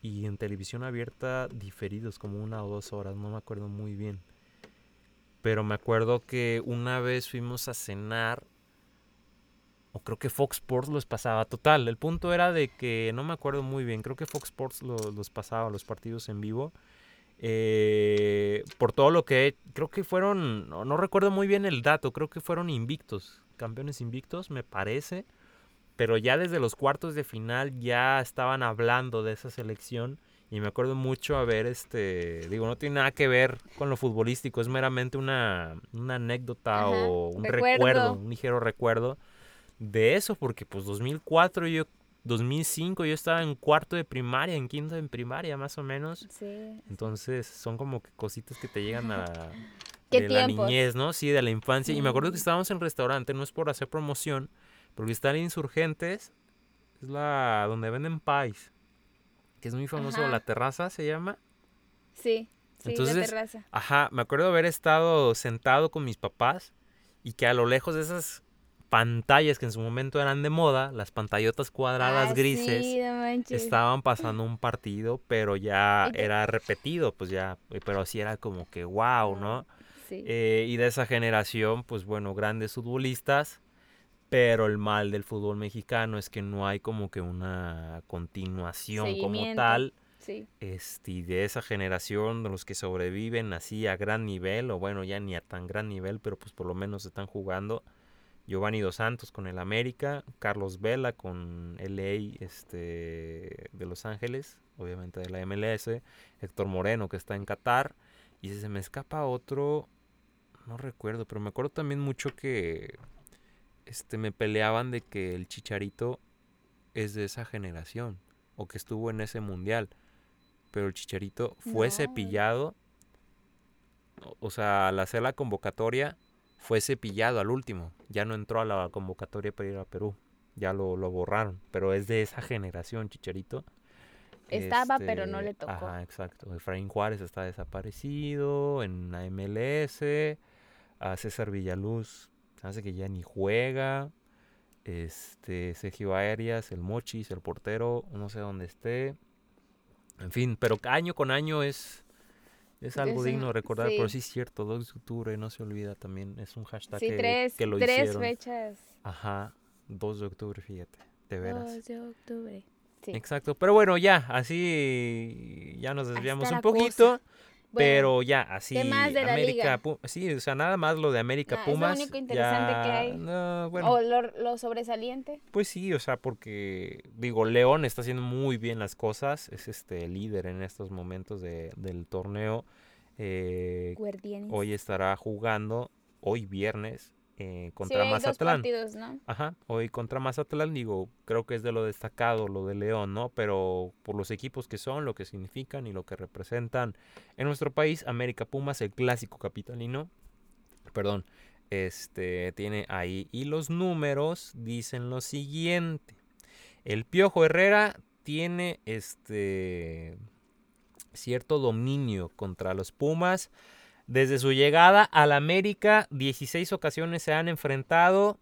y en televisión abierta diferidos como una o dos horas, no me acuerdo muy bien. Pero me acuerdo que una vez fuimos a cenar o creo que Fox Sports los pasaba. Total, el punto era de que no me acuerdo muy bien. Creo que Fox Sports lo- los pasaba, los partidos en vivo. Eh, por todo lo que creo que fueron, no, no recuerdo muy bien el dato, creo que fueron invictos, campeones invictos, me parece. Pero ya desde los cuartos de final ya estaban hablando de esa selección. Y me acuerdo mucho haber, este, digo, no tiene nada que ver con lo futbolístico, es meramente una, una anécdota
Ajá,
o un
recuerdo.
recuerdo, un ligero recuerdo de eso, porque pues 2004 yo, 2005 yo estaba en cuarto de primaria, en quinto de primaria más o menos.
Sí.
Entonces son como que cositas que te llegan a
¿Qué
de la niñez, ¿no? Sí, de la infancia. Y me acuerdo que estábamos en restaurante, no es por hacer promoción, porque está en Insurgentes, es la donde venden pies, que es muy famoso,
Ajá.
la terraza se llama.
Sí, sí,
Entonces,
la terraza.
Ajá, me acuerdo haber estado sentado con mis papás y que a lo lejos de esas pantallas que en su momento eran de moda, las pantallotas cuadradas
Ah,
grises,
Sí, no manches.
estaban pasando un partido, pero ya era repetido, pues ya, eh, pero sí era como que wow, ¿no?
Sí.
Eh, y de esa generación, pues bueno, grandes futbolistas, pero el mal del fútbol mexicano es que no hay como que una continuación como tal.
sí.
Este, de esa generación, de los que sobreviven así a gran nivel, o bueno, ya ni a tan gran nivel, pero pues por lo menos están jugando. Giovanni Dos Santos con el América, Carlos Vela con LA este, de Los Ángeles, obviamente de la MLS, Héctor Moreno que está en Qatar, y si se me escapa otro, no recuerdo, pero me acuerdo también mucho que este, me peleaban de que el Chicharito es de esa generación, o que estuvo en ese mundial, pero el Chicharito fue
No.
cepillado, o- o sea, al hacer la convocatoria fue cepillado al último. Ya no entró a la convocatoria para ir a Perú. Ya lo, lo borraron. Pero es de esa generación, Chicharito.
Estaba, pero no le
Este,
tocó.
Ajá, exacto. Efraín Juárez está desaparecido en la MLS. A César Villaluz, hace que ya ni juega. Este, Sergio Arias, el Mochis, el portero, no sé dónde esté. En fin, pero año con año es, es algo
Es
digno de recordar, pero
sí.
sí es cierto, 2 de octubre, no se olvida también, es un hashtag
Sí,
que,
tres,
que lo
tres
hicieron.
fechas.
Ajá, 2 de octubre, fíjate, de veras.
2 de octubre. Sí.
Exacto, pero bueno, ya, así ya nos desviamos un poquito,
cosa. Bueno,
pero ya, así
¿qué más de la
América,
liga?
Sí, o sea, nada más lo de América
Ah, es lo
Pumas.
único interesante que
ya-
hay.
no, bueno,
O lo, lo sobresaliente.
pues sí, o sea, porque digo, León está haciendo muy bien las cosas, es este líder en estos momentos de- del torneo. eh, hoy estará jugando, hoy viernes, eh,
sí,
contra
dos
Mazatlán.
partidos, ¿no?
Ajá, hoy contra Mazatlán, digo, creo que es de lo destacado lo de León, ¿no? Pero por los equipos que son, lo que significan y lo que representan en nuestro país, América Pumas, el clásico capitalino, perdón, este tiene ahí. Y los números dicen lo siguiente. El Piojo Herrera tiene este cierto dominio contra los Pumas. Desde su llegada al América, 16 ocasiones se han enfrentado,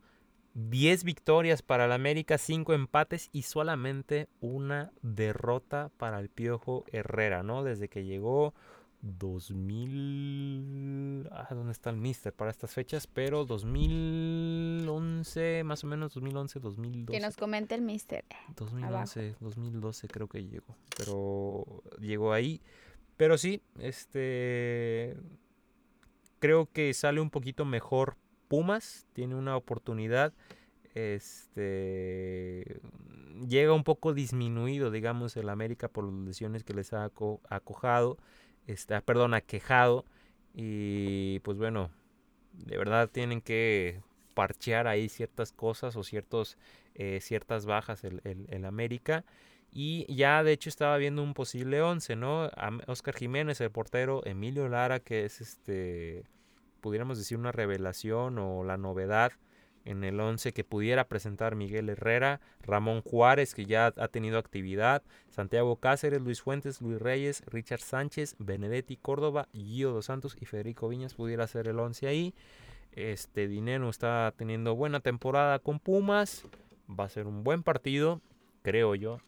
10 victorias para el América, 5 empates y solamente una derrota para el Piojo Herrera, ¿no? Desde que llegó 2000... Ah, ¿dónde está el Mister para estas fechas? Pero 2011, más o menos 2011, 2012.
Que nos comente el mister.
2011, 2012 creo que llegó. Pero llegó ahí. Pero sí, este. Creo que sale un poquito mejor Pumas. Tiene una oportunidad. Este. Llega un poco disminuido, digamos, el América por las lesiones que les ha aco- acojado. Ah, perdón, aquejado. Y pues bueno, de verdad tienen que parchear ahí ciertas cosas o ciertos eh, ciertas bajas el, el- el América Y ya de hecho estaba viendo un posible 11, ¿no? Oscar Jiménez, el portero, Emilio Lara, que es este, pudiéramos decir una revelación o la novedad en el 11 que pudiera presentar Miguel Herrera, Ramón Juárez, que ya ha tenido actividad, Santiago Cáceres, Luis Fuentes, Luis Reyes, Richard Sánchez, Benedetti Córdoba, Gio Dos Santos y Federico Viñas pudiera ser el 11 ahí. Este Dinero está teniendo buena temporada con Pumas. Va a ser un buen partido, creo yo.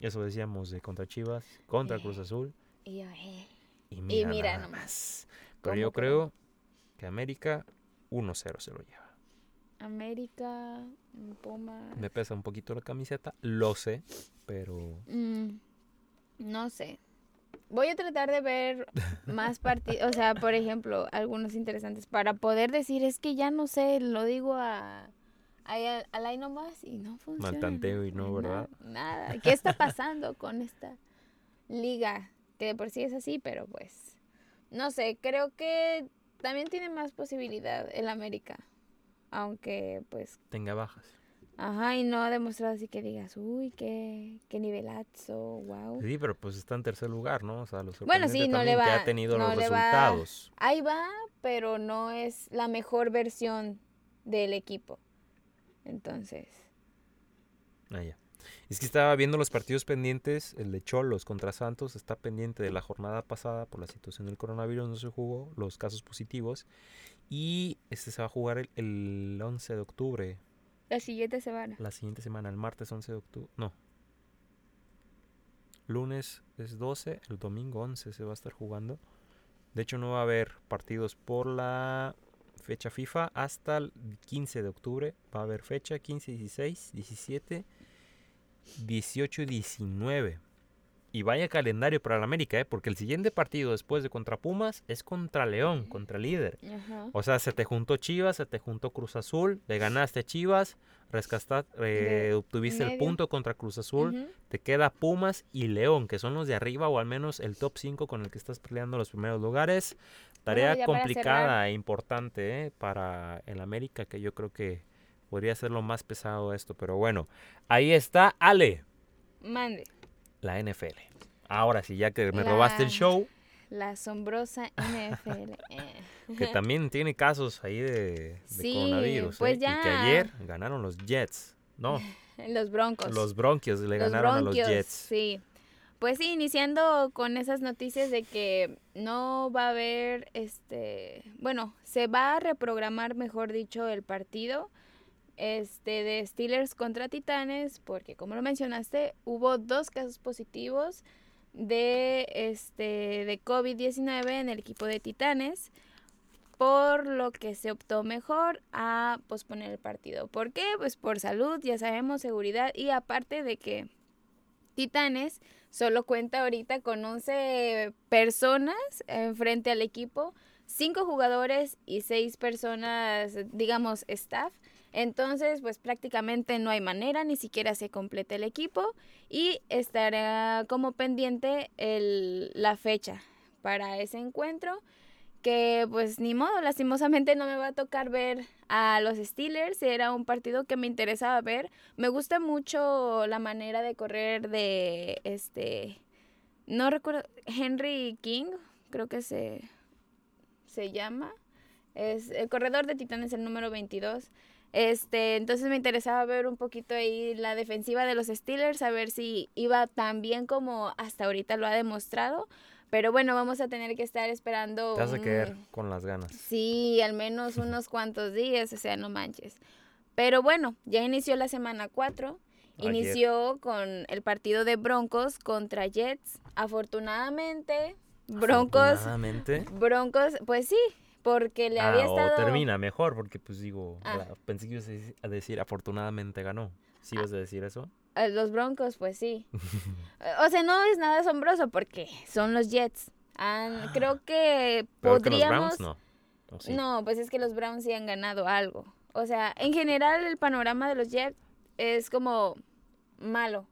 Eso decíamos de contra Chivas, contra
Eh,
Cruz Azul.
Y yo, eh,
Y mira,
mira
nada
nomás.
más. Pero
¿Cómo
yo creo que América 1-0 se lo lleva.
América, Pumas.
Me pesa un poquito la camiseta, lo sé, pero
Mm, no sé. Voy a tratar de ver más partidos, o sea, por ejemplo, algunos interesantes para poder decir, es que ya no sé, lo digo a ahí al, ahí nomás y no funciona.
tanteo y no, ¿verdad?
Nada. ¿Qué está pasando con esta liga? Que de por sí es así, pero pues no sé, creo que también tiene más posibilidad el América. Aunque pues
tenga bajas.
Ajá, y no ha demostrado así que digas, uy, qué, qué nivelazo, wow.
Sí, pero pues está en tercer lugar, ¿no? O sea, lo
Bueno, sí, no le
también que
va-
ha tenido
no
los
le va-
resultados.
Ahí va, pero no es la mejor versión del equipo. Entonces,
Ah, ya. Es que estaba viendo los partidos pendientes, el de Cholos contra Santos está pendiente de la jornada pasada por la situación del coronavirus, no se jugó, los casos positivos. Y este se va a jugar el, el 11 de octubre,
la siguiente semana.
la siguiente semana, el martes 11 de octubre. No. Lunes es 12, el domingo 11 se va a estar jugando. De hecho, no va a haber partidos por la fecha FIFA hasta el 15 de octubre. Va a haber fecha 15, 16, 17, 18 y 19. Y vaya calendario para la América, ¿eh? porque el siguiente partido después de contra Pumas es contra León, contra líder.
Ajá.
O sea, se te juntó Chivas, se te juntó Cruz Azul, le ganaste a Chivas, rescataste,
De
obtuviste el punto contra Cruz Azul, te queda Pumas y León, que son los de arriba o al menos el top 5 con el que estás peleando los primeros lugares. Tarea complicada e importante ¿eh? para el América, que yo creo que podría ser lo más pesado esto. Pero bueno, ahí está Ale,
Mande.
La NFL. Ahora sí, ya que me robaste el show,
La asombrosa NFL. eh.
que también tiene casos ahí de, de
Sí,
coronavirus.
pues
¿eh? Y que
ya.
ayer ganaron los Jets. No,
Los Broncos.
los Bronquios le
Los
ganaron a los Jets.
Sí. Pues sí, iniciando con esas noticias de que no va a haber, este, bueno, se va a reprogramar, mejor dicho, el partido, este, de Steelers contra Titanes, porque como lo mencionaste, hubo dos casos positivos de, este, de COVID-19 en el equipo de Titanes, por lo que se optó mejor a posponer el partido. ¿Por qué? Pues por salud, ya sabemos, seguridad y aparte de que Titanes solo cuenta ahorita con 11 personas frente al equipo, 5 jugadores y 6 personas, digamos, staff. Entonces, pues prácticamente no hay manera, ni siquiera se completa el equipo y estará como pendiente el, la fecha para ese encuentro que pues ni modo, lastimosamente no me va a tocar ver a los Steelers, era un partido que me interesaba ver. Me gusta mucho la manera de correr de este no recuerdo Henry King, creo que se se llama. Es el corredor de Titanes el número 22. Este, entonces me interesaba ver un poquito ahí la defensiva de los Steelers, a ver si iba tan bien como hasta ahorita lo ha demostrado. Pero bueno, vamos a tener que estar esperando.
Te vas a
un-
quedar con las ganas.
Sí, al menos unos cuantos días, o sea, no manches. Pero bueno, ya inició la semana 4.
Ayer.
Inició con el partido de Broncos contra Jets. Afortunadamente, Broncos,
Afortunadamente.
Broncos, pues sí, porque le
Ah,
había
o
estado...
termina mejor, porque pues digo,
Ah.
la- pensé que ibas a dec- a decir afortunadamente ganó. ¿Sí ibas a decir eso?
Eh, Los Broncos, pues sí. O sea, no es nada asombroso porque son los Jets. Han- creo que
que los
podríamos...
Browns, no. ¿O sí?
No, pues es que los Browns sí han ganado algo. O sea, en general el panorama de los Jets es como malo.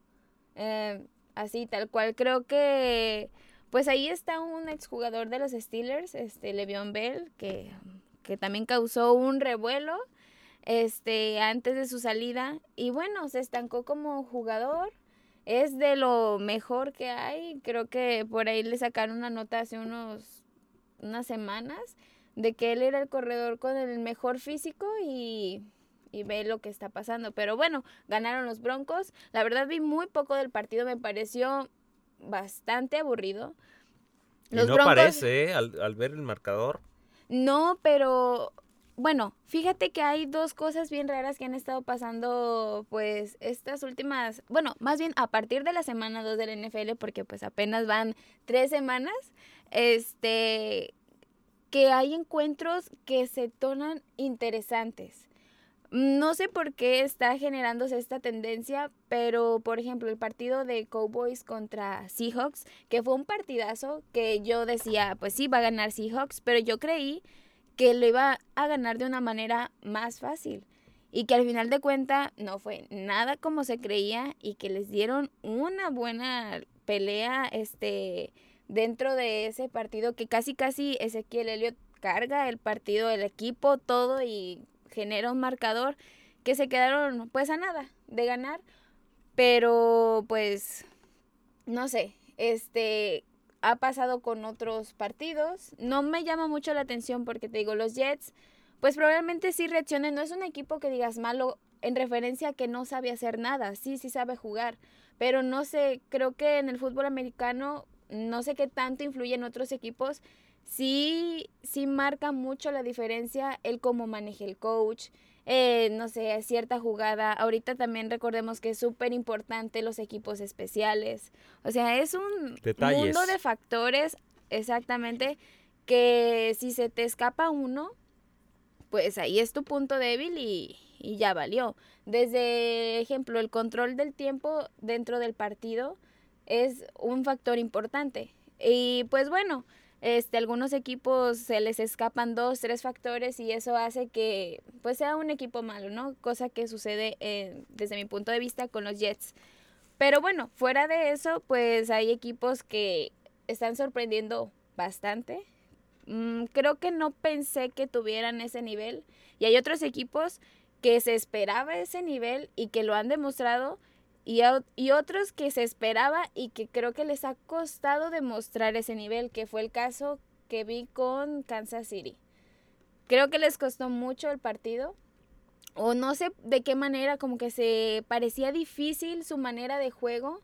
Eh, así, tal cual. Creo que pues ahí está un exjugador de los Steelers, este Le'Veon Bell, que, que también causó un revuelo este antes de su salida. Y bueno, se estancó como jugador. es de lo mejor que hay. Creo que por ahí le sacaron una nota hace unos unas semanas de que él era el corredor con el mejor físico y, y ve lo que está pasando. Pero bueno, ganaron los Broncos. La verdad vi muy poco del partido, me pareció bastante aburrido.
Los no parece, ¿eh? al, al ver el marcador.
No, pero bueno, fíjate que hay dos cosas bien raras que han estado pasando, pues, estas últimas, bueno, más bien a partir de la semana 2 del NFL, porque pues apenas van tres semanas, este, que hay encuentros que se tornan interesantes. No sé por qué está generándose esta tendencia, pero por ejemplo el partido de Cowboys contra Seahawks, que fue un partidazo que yo decía, pues sí, va a ganar Seahawks, pero yo creí que lo iba a ganar de una manera más fácil y que al final de cuenta no fue nada como se creía y que les dieron una buena pelea este dentro de ese partido que casi casi Ezequiel Elliott carga el partido, el equipo, todo y genera un marcador que se quedaron pues a nada de ganar, pero pues no sé, este ha pasado con otros partidos. No me llama mucho la atención porque te digo, los Jets, pues probablemente sí reaccionen. No es un equipo que digas malo en referencia a que no sabe hacer nada. Sí, sí sabe jugar. Pero no sé, creo que en el fútbol americano, no sé qué tanto influye otros equipos. Sí, sí marca mucho la diferencia el cómo maneja el coach, eh, no sé, cierta jugada. Ahorita también recordemos que es súper importante los equipos especiales. O sea, es un mundo de factores, exactamente, que si se te escapa uno, pues ahí es tu punto débil y, y ya valió. Desde ejemplo, el control del tiempo dentro del partido es un factor importante. Y pues bueno, este, algunos equipos se les escapan dos, tres factores y eso hace que pues sea un equipo malo, ¿no? Cosa que sucede eh, desde mi punto de vista con los Jets. Pero bueno, fuera de eso, pues hay equipos que están sorprendiendo bastante. Mm, creo que no pensé que tuvieran ese nivel. Y hay otros equipos que se esperaba ese nivel y que lo han demostrado y, y otros que se esperaba y que creo que les ha costado demostrar ese nivel, que fue el caso que vi con Kansas City. Creo que les costó mucho el partido, o no sé de qué manera, como que se parecía difícil su manera de juego.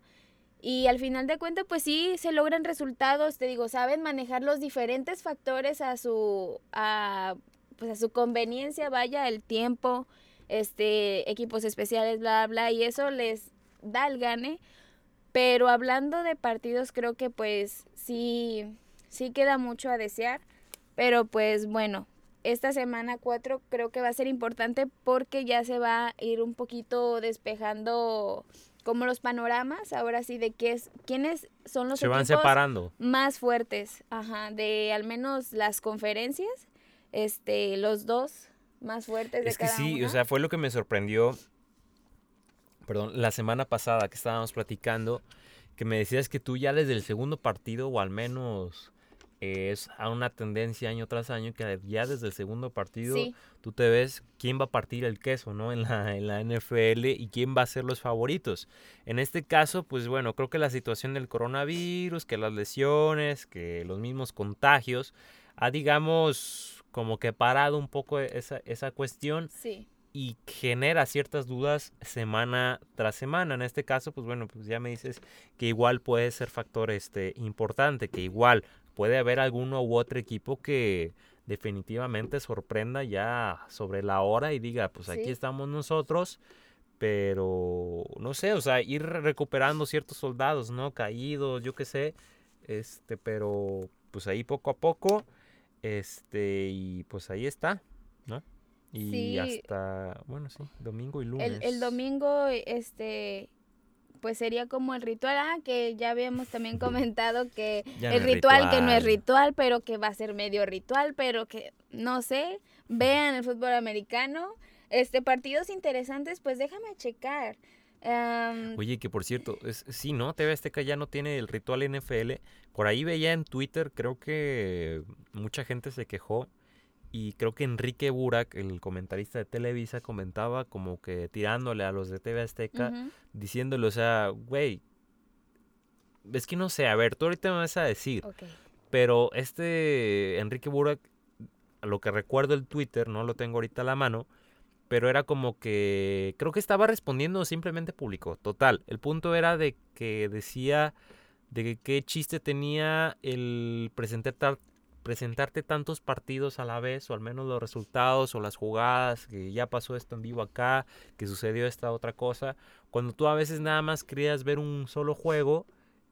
Y al final de cuentas, pues sí, se logran resultados, te digo, saben manejar los diferentes factores a su, a, pues a su conveniencia, vaya, el tiempo, este, equipos especiales, bla, bla, y eso les da el gane. Pero hablando de partidos, creo que pues sí, sí queda mucho a desear. Pero pues bueno, esta semana 4 creo que va a ser importante porque ya se va a ir un poquito despejando como los panoramas, ahora sí, de qué es, quiénes son los
se van separando.
más fuertes, ajá, de al menos las conferencias, este, los dos más fuertes de
es que sí, o sea, fue lo que me sorprendió perdón, la semana pasada que estábamos platicando, que me decías que tú ya desde el segundo partido, o al menos es a una tendencia año tras año, que ya desde el segundo partido tú te ves quién va a partir el queso, ¿no? En la, en la NFL y quién va a ser los favoritos. En este caso, pues bueno, creo que la situación del coronavirus, que las lesiones, que los mismos contagios, ha digamos como que parado un poco esa, esa cuestión.
Sí
y genera ciertas dudas semana tras semana. En este caso, pues bueno, pues ya me dices que igual puede ser factor este importante, que igual puede haber alguno u otro equipo que definitivamente sorprenda ya sobre la hora y diga, pues aquí estamos nosotros, pero no sé, o sea, ir recuperando ciertos soldados, ¿no? Caídos, yo qué sé, este, pero pues ahí poco a poco, este, y pues ahí está, Y hasta, bueno, sí, domingo y lunes.
El, domingo, este, pues sería como el ritual, ah, que ya habíamos también comentado que el ritual, que no es ritual, pero que va a ser medio ritual, pero que, no sé, vean el fútbol americano, este, partidos interesantes, pues déjame checar.
Oye, que por cierto, es, sí, ¿no? TV Azteca ya no tiene el ritual NFL. Por ahí veía en Twitter, creo que mucha gente se quejó y creo que Enrique Burak, el comentarista de Televisa, comentaba como que tirándole a los de TV Azteca, diciéndole, o sea, güey, es que no sé, a ver, tú ahorita me vas a decir, pero este Enrique Burak, a lo que recuerdo el Twitter, no lo tengo ahorita a la mano, pero era como que creo que estaba respondiendo simplemente publicó. Total, el punto era de que decía de que qué chiste tenía el presentar tar- presentarte tantos partidos a la vez, o al menos los resultados o las jugadas, que ya pasó esto en vivo acá, que sucedió esta otra cosa, cuando tú a veces nada más querías ver un solo juego,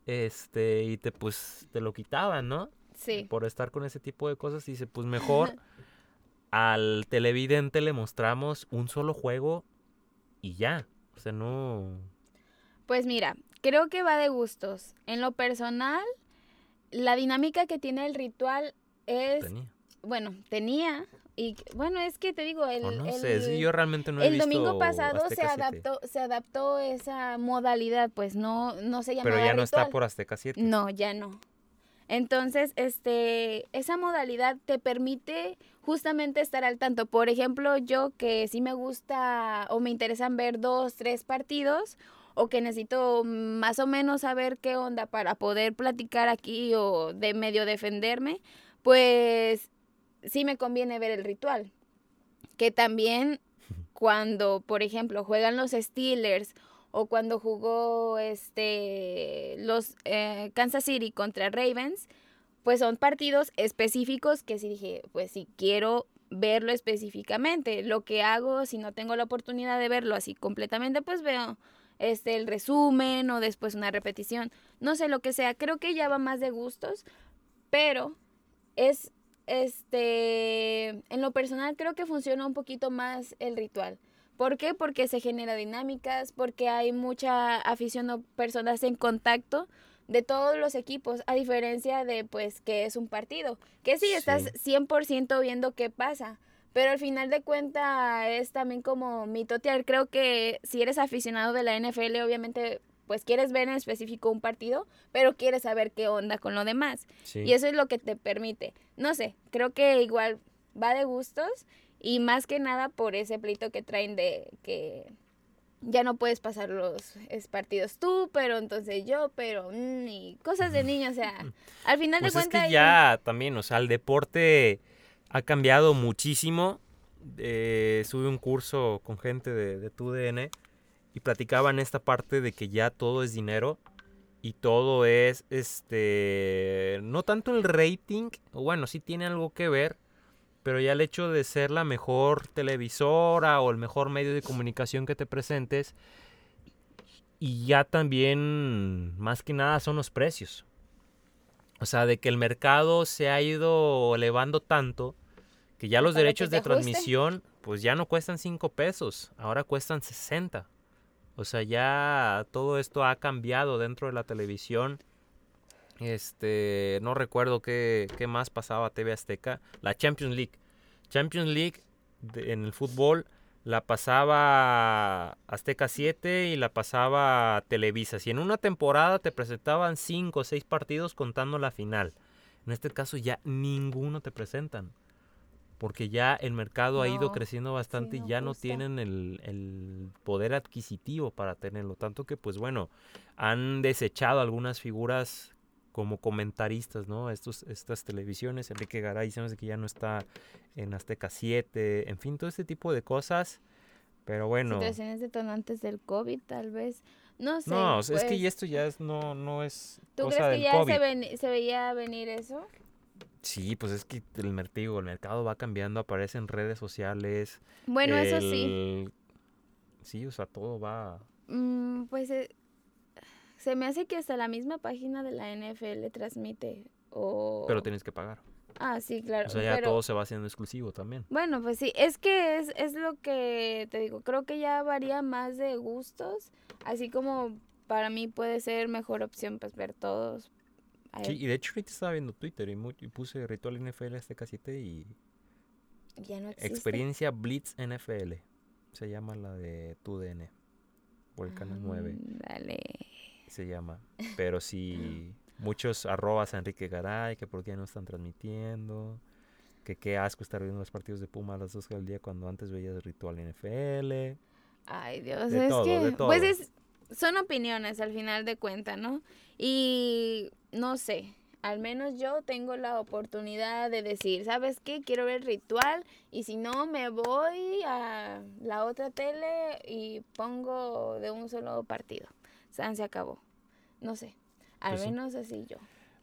este, y te pues te lo quitaban, ¿no?
Sí.
por estar con ese tipo de cosas, dice, pues mejor al televidente le mostramos un solo juego y ya. O sea, no...
Pues mira, creo que va de gustos. En lo personal, la dinámica que tiene el ritual es,
Tenía.
bueno, tenía y bueno, es que te digo, el,
O no
el-
sé, sí, yo realmente no he
el
visto
domingo pasado se
Azteca 7,
adaptó, se adaptó esa modalidad, pues no, no se llamaba
Pero ya no está por Azteca 7.
No, ya no. Entonces, este, esa modalidad te permite justamente estar al tanto. Por ejemplo, yo que sí me gusta o me interesan ver dos, tres partidos o que necesito más o menos saber qué onda para poder platicar aquí o de medio defenderme, pues sí me conviene ver el ritual. Que también cuando, por ejemplo, juegan los Steelers o cuando jugó este los eh, Kansas City contra Ravens, pues son partidos específicos que sí dije, pues si quiero verlo específicamente, lo que hago si no tengo la oportunidad de verlo así completamente, pues veo este el resumen o después una repetición, no sé lo que sea, creo que ya va más de gustos, pero es este en lo personal creo que funciona un poquito más el ritual. ¿Por qué? Porque se genera dinámicas, porque hay mucha afición o personas en contacto de todos los equipos, a diferencia de pues que es un partido, que sí, estás
Sí.
100% viendo qué pasa, pero al final de cuentas es también como mitotear. Creo que si eres aficionado de la NFL, obviamente pues quieres ver en específico un partido, pero quieres saber qué onda con lo demás.
Sí.
Y eso es lo que te permite. No sé, creo que igual va de gustos y más que nada por ese pleito que traen de que ya no puedes pasar los es, partidos tú, pero entonces yo, pero mm, y cosas de niños, o sea, al final
Pues
de
es
cuentas
que ya también, o sea, el deporte ha cambiado muchísimo. Eh, sube un curso con gente de, de TUDN y platicaban esta parte de que ya todo es dinero y todo es, este, no tanto el rating, o bueno, sí tiene algo que ver, pero ya el hecho de ser la mejor televisora o el mejor medio de comunicación que te presentes, y ya también, más que nada, son los precios. O sea, de que el mercado se ha ido elevando tanto que ya los
Para
derechos de transmisión pues ya no cuestan 5 pesos, ahora cuestan 60. O sea, ya todo esto ha cambiado dentro de la televisión. Este, no recuerdo qué, qué más pasaba TV Azteca. La Champions League. Champions League en el fútbol la pasaba Azteca 7 y la pasaba Televisa. Si en una temporada te presentaban 5 o 6 partidos contando la final. En este caso ya ninguno te presentan. Porque ya el mercado ha ido creciendo bastante y
no
ya no tienen el, el poder adquisitivo para tenerlo. Tanto que, pues bueno, han desechado algunas figuras como comentaristas, ¿no? Estos, estas televisiones. Enrique Garay, sabemos que ya no está en Azteca 7. En fin, todo este tipo de cosas. Pero bueno.
situaciones detonantes del COVID, tal vez. No sé.
No, es que
pues,
esto ya es, no, no es
¿Tú
cosa
crees que
del
ya
COVID.
se, ven- se veía venir eso?
Sí, pues es que el, mer- te digo, el mercado va cambiando, aparecen redes sociales.
Bueno, eso sí.
Sí, o sea, todo va...
Mm, pues eh, se me hace que hasta la misma página de la NFL transmite. O...
Pero tienes que pagar.
Ah, sí, claro.
O sea, ya
pero...
todo se va haciendo exclusivo también.
Bueno, pues sí, es que es, es lo que te digo, creo que ya varía más de gustos, así como para mí puede ser mejor opción pues ver todos.
Sí, y de hecho ahorita estaba viendo Twitter y, puse Ritual NFL Azteca 7 y
ya no existe.
Experiencia Blitz NFL. Se llama la de TUDN. Por el canal 9
Dale.
se llama. Pero sí, muchos arrobas a Enrique Garay, que por qué no están transmitiendo. Que qué asco estar viendo los partidos de Puma a las 2 del día cuando antes veías Ritual NFL.
Ay, Dios,
De
es
todo,
que pues es son opiniones al final de cuentas, ¿no? Y no sé, al menos yo tengo la oportunidad de decir, ¿sabes qué? Quiero ver ritual y si no me voy a la otra tele y pongo de un solo partido. San se acabó. No sé, al
Pues sí.
menos así yo.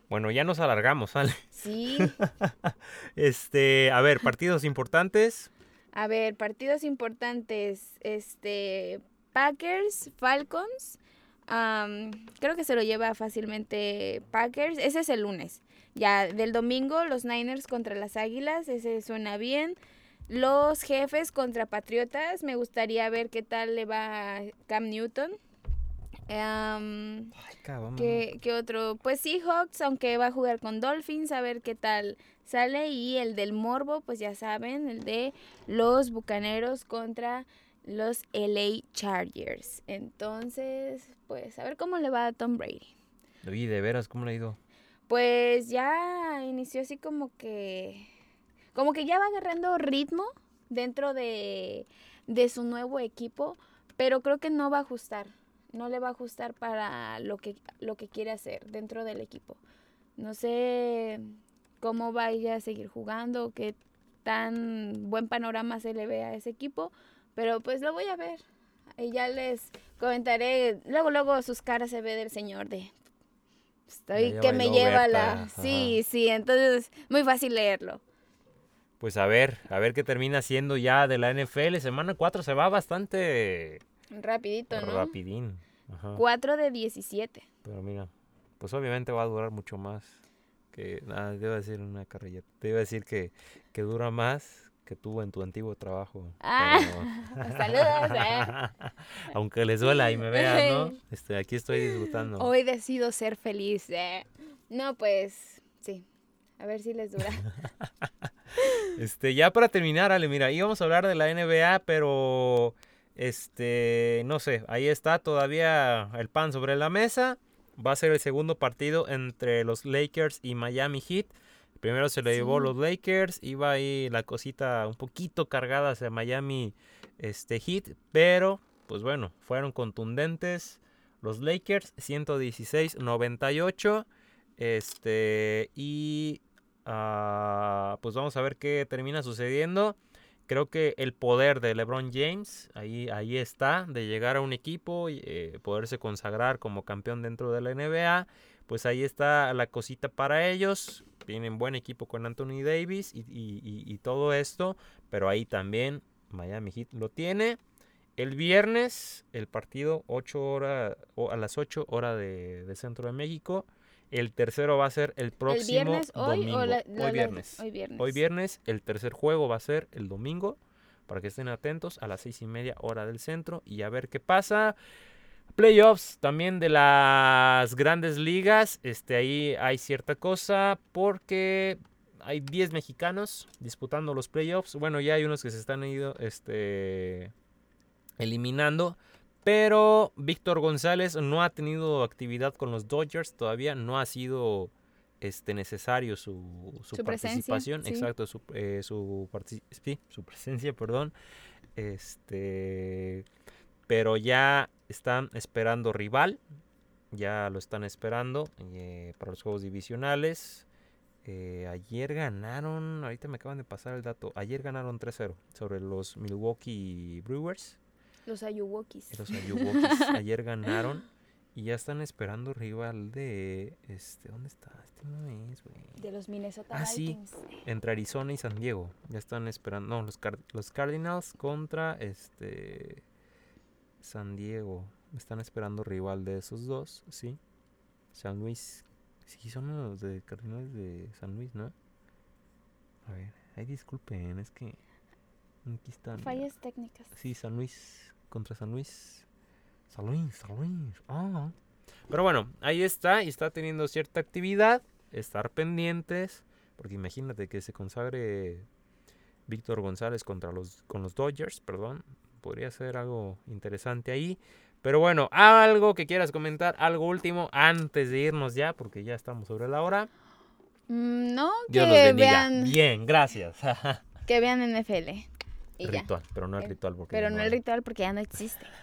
Bueno, ya nos alargamos, ¿sale?
Sí,
Este, a ver, partidos importantes.
a ver, partidos importantes, este, Packers, Falcons, creo que se lo lleva fácilmente Packers, ese es el lunes. Ya del domingo, los Niners contra las Águilas, ese suena bien. Los jefes contra Patriotas, me gustaría ver qué tal le va a Cam Newton. Am,
Ay, cabrón.
¿Qué, qué otro? Pues Seahawks, aunque va a jugar con Dolphins, a ver qué tal sale. Y el del Morbo, pues ya saben, el de los Bucaneros contra los LA Chargers. Entonces, pues a ver cómo le va a Tom Brady.
De veras, ¿cómo le ha ido?
Pues ya inició así como que... Como que ya va agarrando ritmo dentro de, de su nuevo equipo, pero creo que no va a ajustar. No le va a ajustar para lo que, lo que quiere hacer dentro del equipo. No sé cómo vaya a seguir jugando, qué tan buen panorama se le ve a ese equipo, pero pues lo voy a ver. Y ya les comentaré, luego, luego sus caras se ve del señor de... Estoy
Ya
que me lleva
Berta,
la...
ajá.
Sí, sí, entonces muy fácil leerlo.
Pues a ver, a ver qué termina siendo ya de la NFL. Semana 4 se va bastante
Rapidito, ¿no?
rapidín. Ajá.
4 de 17.
Pero mira, pues obviamente va a durar mucho más. Que nada, te iba a decir una carrilla. Te iba a decir que, que dura más que tú en tu antiguo trabajo.
Ah,
pero-
saludos, eh.
Aunque les duela y me vean, ¿no? Este, aquí estoy disfrutando.
Hoy decido ser feliz. eh. No, pues sí. A ver si les dura.
Este, ya para terminar, Ale, mira, íbamos a hablar de la NBA, pero este, no sé, ahí está todavía el pan sobre la mesa. Va a ser el segundo partido entre los Lakers y Miami Heat. Primero se lo llevó
Sí.
los Lakers, iba ahí la cosita un poquito cargada hacia Miami este, Heat, pero pues bueno, fueron contundentes los Lakers, 116-98. Este, y ah, pues vamos a ver qué termina sucediendo. Creo que el poder de LeBron James ahí, ahí está, de llegar a un equipo y eh, poderse consagrar como campeón dentro de la NBA. Pues ahí está la cosita para ellos. Tienen buen equipo con Anthony Davis y, y- y- y todo esto. Pero ahí también Miami Heat lo tiene. El viernes, el partido 8 horas, o a las 8 horas de, de Centro de México. El tercero va a ser el próximo
¿El viernes hoy
domingo.
o la-
hoy
la-
viernes.
Hoy viernes.
Hoy viernes, el tercer juego va a ser el domingo. Para que estén atentos a las seis y media hora del centro y a ver qué pasa. Playoffs también de las grandes ligas. Este, ahí hay cierta cosa porque hay 10 mexicanos disputando los playoffs. Bueno, ya hay unos que se están ido este, eliminando. Pero Víctor González no ha tenido actividad con los Dodgers. Todavía no ha sido este, necesario su, su
Su presencia,
participación.
sí.
Exacto, su, eh, su, sí, su presencia, perdón. Este, pero ya están esperando rival. Ya lo están esperando eh, para los juegos divisionales. Eh, ayer ganaron, ahorita me acaban de pasar el dato. Ayer ganaron 3-0 sobre los Milwaukee Brewers.
Los Ayuwokis.
Los Milwaukees ayer ganaron y ya están esperando rival de este, ¿dónde está? Este no es, güey.
De los Minnesota
Ah, sí. Entre Arizona y San Diego. Ya están esperando. No, los, Car- los Cardinals contra este San Diego. Están esperando rival de esos dos, sí. San Luis. Sí, son los de Cardinals de San Luis, ¿no? A ver, ay, disculpen, es que aquí están.
Fallas técnicas.
Sí, San Luis contra San Luis. San Luis, San Luis. Ah. Pero bueno, ahí está y está teniendo cierta actividad. Estar pendientes. Porque imagínate que se consagre Víctor González contra los, con los Dodgers, perdón. Podría ser algo interesante ahí. Pero bueno, algo que quieras comentar, algo último antes de irnos ya, porque ya estamos sobre la hora.
Mm, No,
Dios
que
los bendiga.
vean,
Bien, gracias.
que vean NFL. Y ya.
ritual, pero no el
Eh,
ritual porque
Pero
ya
no el ritual porque ya no existe.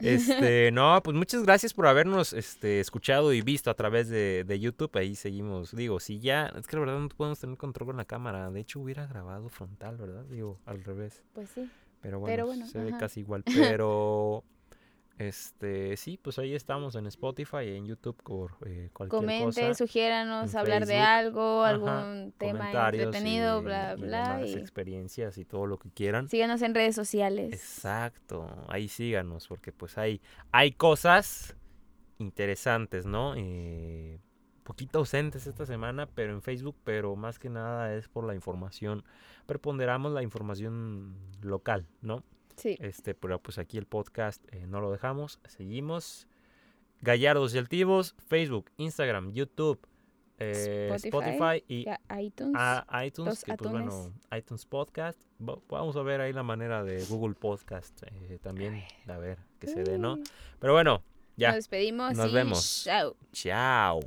Este, no, pues muchas gracias por habernos este, escuchado y visto a través de, de YouTube. Ahí seguimos. Digo, si ya, es que la verdad no podemos tener control con la cámara. De hecho, hubiera grabado frontal, ¿verdad? Digo, al revés.
Pues sí.
Pero bueno,
Pero bueno,
se ve
ajá.
casi igual. Pero, este, sí, pues ahí estamos en Spotify y en YouTube por eh, cualquier
Comente,
cosa.
sugiéranos hablar de algo,
Ajá,
algún tema
comentarios
entretenido,
y-
bla,
y
bla.
demás
Y
experiencias y todo lo que quieran.
síganos en redes sociales.
Exacto, ahí síganos, porque pues hay, hay cosas interesantes, ¿no? Eh, poquito ausentes esta semana, pero en Facebook, pero más que nada es por la información, preponderamos la información local, ¿no?
Sí.
Este, pero pues aquí el podcast eh, no lo dejamos, seguimos. Gallardos y Altivos, Facebook, Instagram, YouTube, eh,
Spotify,
Spotify y
iTunes.
a iTunes,
Los
que pues bueno, iTunes Podcast. Va- Vamos a ver ahí la manera de Google Podcast eh, también, a ver que se dé, ¿no? Pero bueno,
Nos
ya,
despedimos
Nos
y
vemos.
chao.
chao.